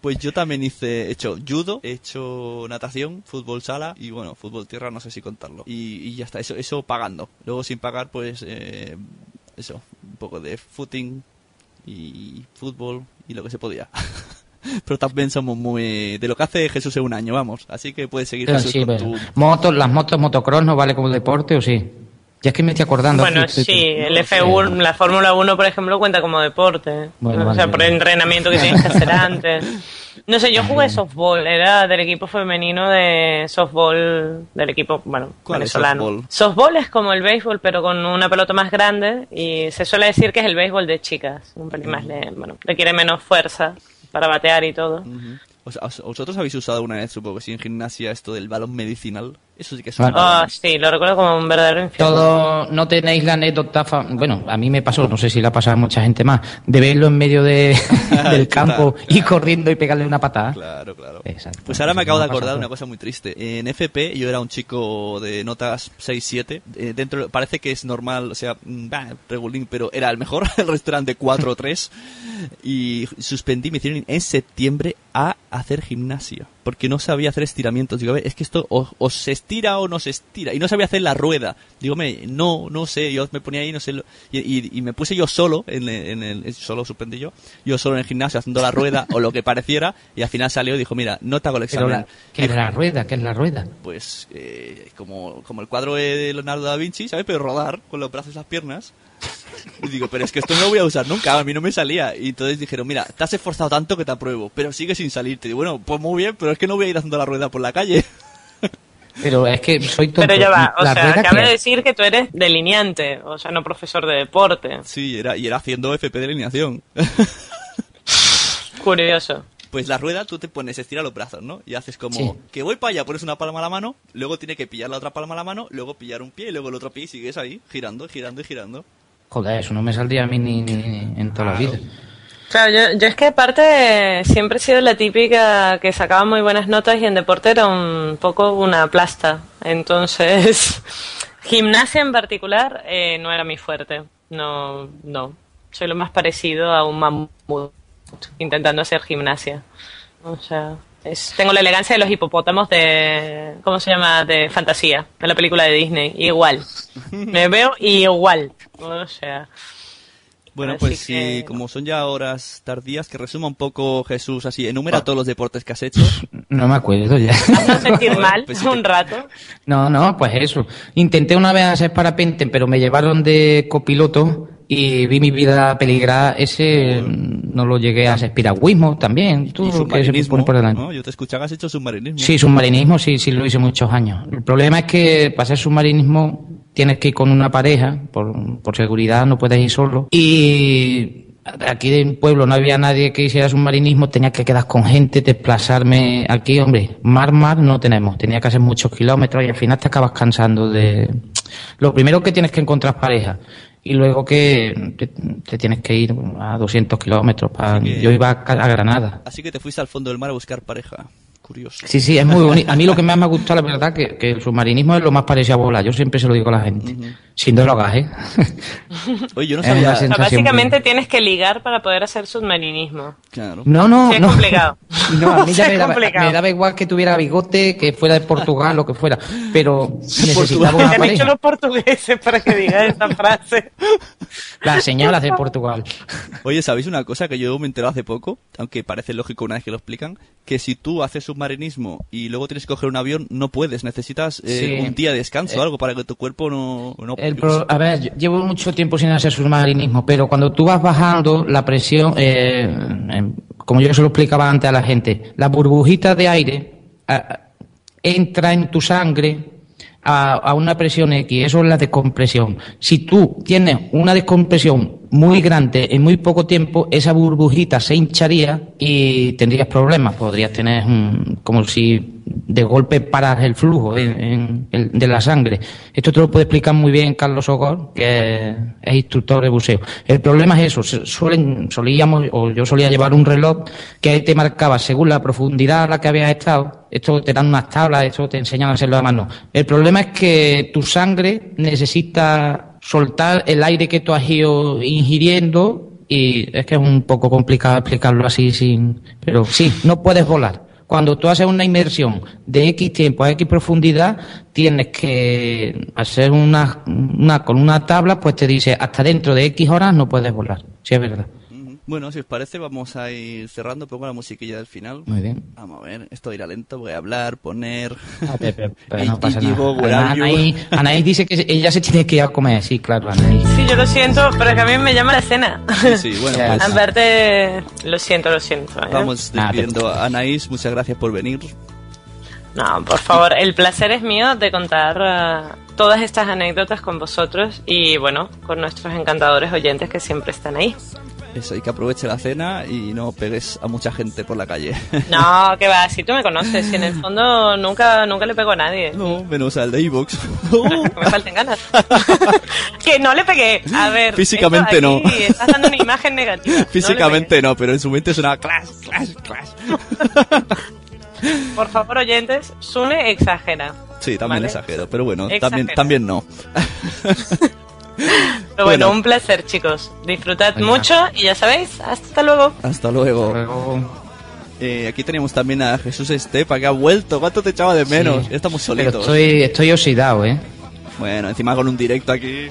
Pues yo también hice, he hecho judo, he hecho natación, fútbol sala y bueno, fútbol tierra no sé si contarlo. Y, y ya está, eso, eso pagando. Luego sin pagar, pues eh, eso, un poco de footing y fútbol y lo que se podía. [LAUGHS] Pero también somos muy... de lo que hace Jesús en un año, vamos. Así que puedes seguir Jesús sí, con tu... motos, las motos motocross no vale como deporte o sí. Ya es que me estoy acordando. Bueno, aquí, sí, estoy- el F1, la Fórmula 1, por ejemplo, cuenta como deporte. Bueno, o vale, sea, por el entrenamiento que tienes que hacer antes. No sé, yo jugué softball, era del equipo femenino de softball, del equipo, bueno, ¿Cuál es venezolano. softball? Softball es como el béisbol, pero con una pelota más grande y se suele decir que es el béisbol de chicas, un pelín más, le, bueno, requiere menos fuerza para batear y todo. O sea, ¿os- ¿Vosotros habéis usado una vez, supongo que sí, en gimnasia esto del balón medicinal? Eso sí que es una- Ah, sí, lo recuerdo como un verdadero infierno. Todo, no tenéis la anécdota, fa- bueno, a mí me pasó, no sé si la ha pasado a mucha gente más, de verlo en medio de, [LAUGHS] del campo y corriendo y pegarle una patada. Claro, claro. Exacto. Pues ahora me acabo de pasa acordar una cosa muy triste. En FP yo era un chico de notas 6-7. eh, dentro parece que es normal, o sea, mm, bah, regulín, pero era el mejor. [LAUGHS] El restaurante 4 o 3. Y suspendí, me hicieron en septiembre a hacer gimnasia. Porque no sabía hacer estiramientos. Digo, a ver, es que esto o, o se estira o no se estira. Y no sabía hacer la rueda. Digo, me, no, no sé. Yo me ponía ahí, no sé. lo- y, y- y me puse yo solo, en el, en el- solo suspendí yo. Yo solo en el gimnasio haciendo la rueda o lo que pareciera. Y al final salió y dijo, mira, no te hago el examen. la, ¿Qué es la rueda? ¿Qué es la rueda? Pues eh, como, como el cuadro de Leonardo da Vinci, ¿sabes? Pero rodar con los brazos y las piernas. Y digo, pero es que esto no lo voy a usar nunca, a mí no me salía. Y entonces dijeron, mira, te has esforzado tanto que te apruebo, pero sigue sin salirte. Y digo, bueno, pues muy bien, pero es que no voy a ir haciendo la rueda por la calle. [LAUGHS] Pero es que soy tonto. Pero ya va, o ¿La sea, cabe qué es? decir que tú eres delineante, o sea, no profesor de deporte. Sí, era, y era haciendo FP de alineación. [LAUGHS] Curioso. Pues la rueda tú te pones, estira los brazos, ¿no? Y haces como Sí. que voy para allá, pones una palma a la mano, luego tiene que pillar la otra palma a la mano, luego pillar un pie y luego el otro pie y sigues ahí, girando, girando y girando. Joder, eso no me saldría a mí ni, ni- ni en toda la vida. Claro, yo, yo es que aparte siempre he sido la típica que sacaba muy buenas notas y en deporte era un poco una plasta. Entonces, [LAUGHS] gimnasia en particular eh, no era mi fuerte. No, no. Soy lo más parecido a un mamut intentando hacer gimnasia. O sea, es- tengo la elegancia de los hipopótamos de, ¿cómo se llama? De fantasía, de la película de Disney. Igual. Me veo igual. O sea. Bueno, Así pues que- sí, como son ya horas tardías, que resuma un poco Jesús así, enumera todos los deportes que has hecho. No me acuerdo ya. no sentir mal Pues un rato. No, no, pues eso. Intenté una vez hacer parapente, pero me llevaron de copiloto y vi mi vida peligrar. Ese no lo llegué a. Piragüismo también. Lo que se submarinismo, pone por delante. ¿no? Yo te escuchaba has hecho submarinismo. Sí, submarinismo sí, sí lo hice muchos años. El problema es que para hacer submarinismo tienes que ir con una pareja, por, por seguridad no puedes ir solo. Y aquí en el pueblo no había nadie que hiciera submarinismo, tenía que quedar con gente, desplazarme aquí, hombre, mar, mar no tenemos, tenía que hacer muchos kilómetros y al final te acabas cansando de... Lo primero que tienes que encontrar pareja y luego que te, te tienes que ir a 200 kilómetros. Yo iba a, a Granada. Así que te fuiste al fondo del mar a buscar pareja. Curioso. Sí, sí, es muy bonito. A mí lo que más me ha gustado, la verdad, que, que el submarinismo es lo más parecido a volar. Yo siempre se lo digo a la gente. Sin drogas, ¿eh? [LAUGHS] Oye, yo no Es una sabía... O sea, básicamente tienes que ligar para poder hacer submarinismo. Claro. No, no, Sí, es no. complicado. [LAUGHS] No, a mí ya Sí, me es daba, complicado. me daba igual que tuviera bigote, que fuera de Portugal, lo que fuera. Pero necesitaba una pareja. los portugueses para que digas esta frase. Las señoras de Portugal. Oye, ¿sabéis una cosa que yo me enteré hace poco? Aunque parece lógico una vez que lo explican. Que si tú haces submarinismo y luego tienes que coger un avión, no puedes. Necesitas eh, Sí. un día de descanso o Eh, algo para que tu cuerpo no... no El pro- a ver, yo llevo mucho tiempo sin hacer submarinismo, pero cuando tú vas bajando la presión, eh, em, como yo se lo explicaba antes a la gente, la burbujita de aire entra en tu sangre a, a una presión X, eso es la descompresión. Si tú tienes una descompresión muy grande en muy poco tiempo, esa burbujita se hincharía y tendrías problemas. Podrías tener un- como si de golpe paras el flujo en- en- el- de la sangre. Esto te lo puede explicar muy bien Carlos Ogor, que es instructor de buceo. El problema es eso, suelen, solíamos, o yo solía llevar un reloj que ahí te marcaba según la profundidad a la que habías estado. Esto te dan unas tablas, esto te enseñan a hacerlo a mano. El problema es que tu sangre necesita soltar el aire que tú has ido ingiriendo y es que es un poco complicado explicarlo así sin... Pero sí, no puedes volar. Cuando tú haces una inmersión de X tiempo a X profundidad, tienes que hacer una, una con una tabla, pues te dice hasta dentro de X horas no puedes volar. Sí, es verdad. Bueno, si os parece, vamos a ir cerrando. Pongo la musiquilla del final. Muy bien. Vamos a ver, esto irá lento. Voy a hablar, poner. [LAUGHS] Pero no pasa nada. Anaí, Anaí dice que ella se tiene que ir a comer, sí, claro, Anaí. Sí, yo lo siento, pero es que a mí me llama la cena. Sí, sí, bueno, [LAUGHS] pues Aparte, lo siento, lo siento. ¿eh? vamos despidiendo. Anaís, muchas gracias por venir. No, por favor, el placer es mío de contar eh, todas estas anécdotas con vosotros y, bueno, con nuestros encantadores oyentes que siempre están ahí. Eso, y que aproveche la cena y no pegues a mucha gente por la calle. [LAUGHS] No, que va, si tú me conoces, si en el fondo nunca, nunca le pego a nadie. No, menos al de Evox. [LAUGHS] [LAUGHS] Que me falten ganas. que no le pegué. A ver. Físicamente no. Estás dando una imagen negativa. Físicamente no, pero en su mente suena clash, clash, clash. pegué. Por favor, oyentes, Sune exagera. Sí, también Vale. exagero, pero bueno, también, también no. Pero bueno, un placer, chicos. Disfrutad Venga. mucho y ya sabéis, hasta luego. Hasta luego. Eh, aquí tenemos también a Jesús Estepa, que ha vuelto. ¿Cuánto te echaba de menos? Sí. Estamos Pero solitos. estoy, estoy oxidado, ¿eh? Bueno, encima con un directo aquí.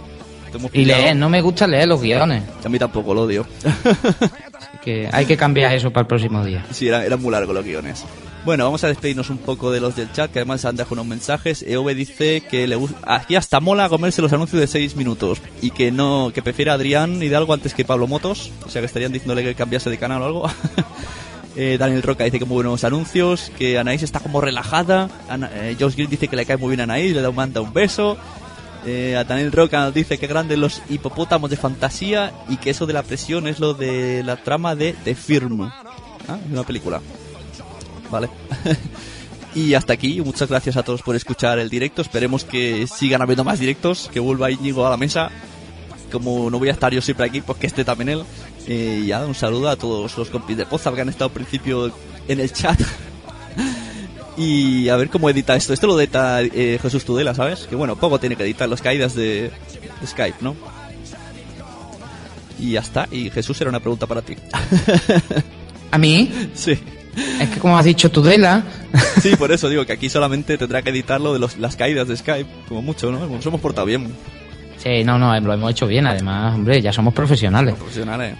Y leer, no me gusta leer los guiones. A mí tampoco lo odio. Así que hay que cambiar eso para el próximo día. Sí, eran, eran muy largos los guiones. Bueno, vamos a despedirnos un poco de los del chat, que además han dejado unos mensajes. EOB dice que le aquí hasta mola comerse los anuncios de 6 minutos y que no, que prefiere a Adrián Hidalgo antes que Pablo Motos, o sea que estarían diciéndole que cambiase de canal o algo. [LAUGHS] Eh, Daniel Roca dice que muy buenos anuncios, que Anaís está como relajada. Ana, eh, Josh Green dice que le cae muy bien a Anaís, le da- manda un beso. Eh, a Daniel Roca dice que grandes los hipopótamos de fantasía y que eso de la presión es lo de la trama de The Firm. Ah, una película. Vale. [LAUGHS] y hasta aquí, muchas gracias a todos por escuchar el directo. Esperemos que sigan habiendo más directos, que vuelva Íñigo a la mesa. Como no voy a estar yo siempre aquí, pues que esté también él. Eh, y ya, un saludo a todos los compis de Poza que han estado al principio en el chat. [LAUGHS] y a ver cómo edita esto. Esto lo edita eh, Jesús Tudela, ¿sabes? Que bueno, poco tiene que editar las caídas de, de Skype, ¿no? Y ya está. Y Jesús era una pregunta para ti. [LAUGHS] ¿A mí? Sí. Es que como has dicho Tudela, Sí, por eso digo que aquí solamente tendrá que editar lo de los, las caídas de Skype, como mucho, ¿no? Nos hemos portado bien, sí, no, no, lo hemos hecho bien, además, hombre, ya somos profesionales. profesionales.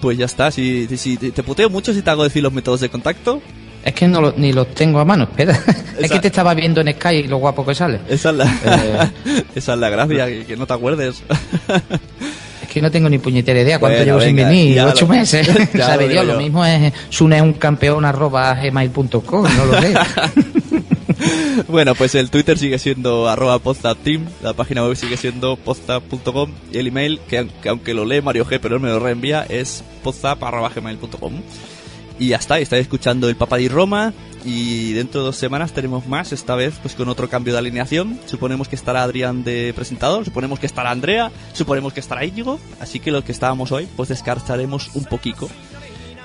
Pues ya está, si, si, te te puteo mucho si te hago decir los métodos de contacto. Es que no lo- ni los tengo a mano, espera. Es que te estaba viendo en Sky y lo guapo que sale. Esa es la, Eh. [LAUGHS] esa es la gracia, que, que no te acuerdes. [LAUGHS] Es que no tengo ni puñetera idea cuánto Bueno, llevo sin venir, ocho lo- meses. [LAUGHS] [LAUGHS] Sabe lo Dios, mismo es Sune un campeón arroba gmail.com, no lo sé. [LAUGHS] bueno, pues el Twitter sigue siendo arroba team la página web sigue siendo podzap.com y el email, que, aun- que aunque lo lee Mario G, pero él me lo reenvía, es podzap.gmail.com. Y ya está, estáis escuchando el Papa di Roma y dentro de dos semanas tenemos más, esta vez pues con otro cambio de alineación. Suponemos que estará Adrián de presentador, suponemos que estará Andrea, suponemos que estará Íñigo, así que los que estábamos hoy pues descartaremos un poquito.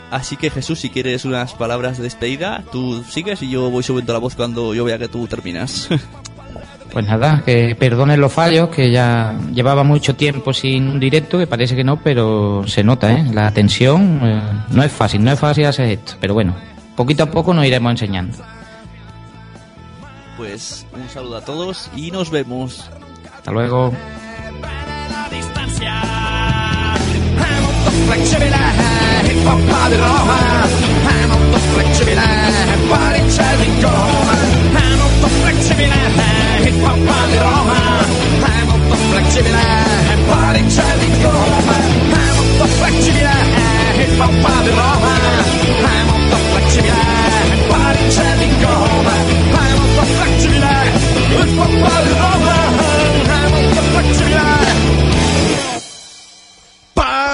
Así que Jesús, si quieres unas palabras de despedida, tú sigues y yo voy subiendo la voz cuando yo vea que tú terminas. [LAUGHS] Pues nada, que perdonen los fallos, que ya llevaba mucho tiempo sin un directo, que parece que no, pero se nota, ¿eh? La tensión eh, no es fácil, no es fácil hacer esto, pero bueno, poquito a poco nos iremos enseñando. Pues un saludo a todos y nos vemos. Hasta luego. flexibile,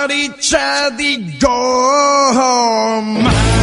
Party Chadi Go Home.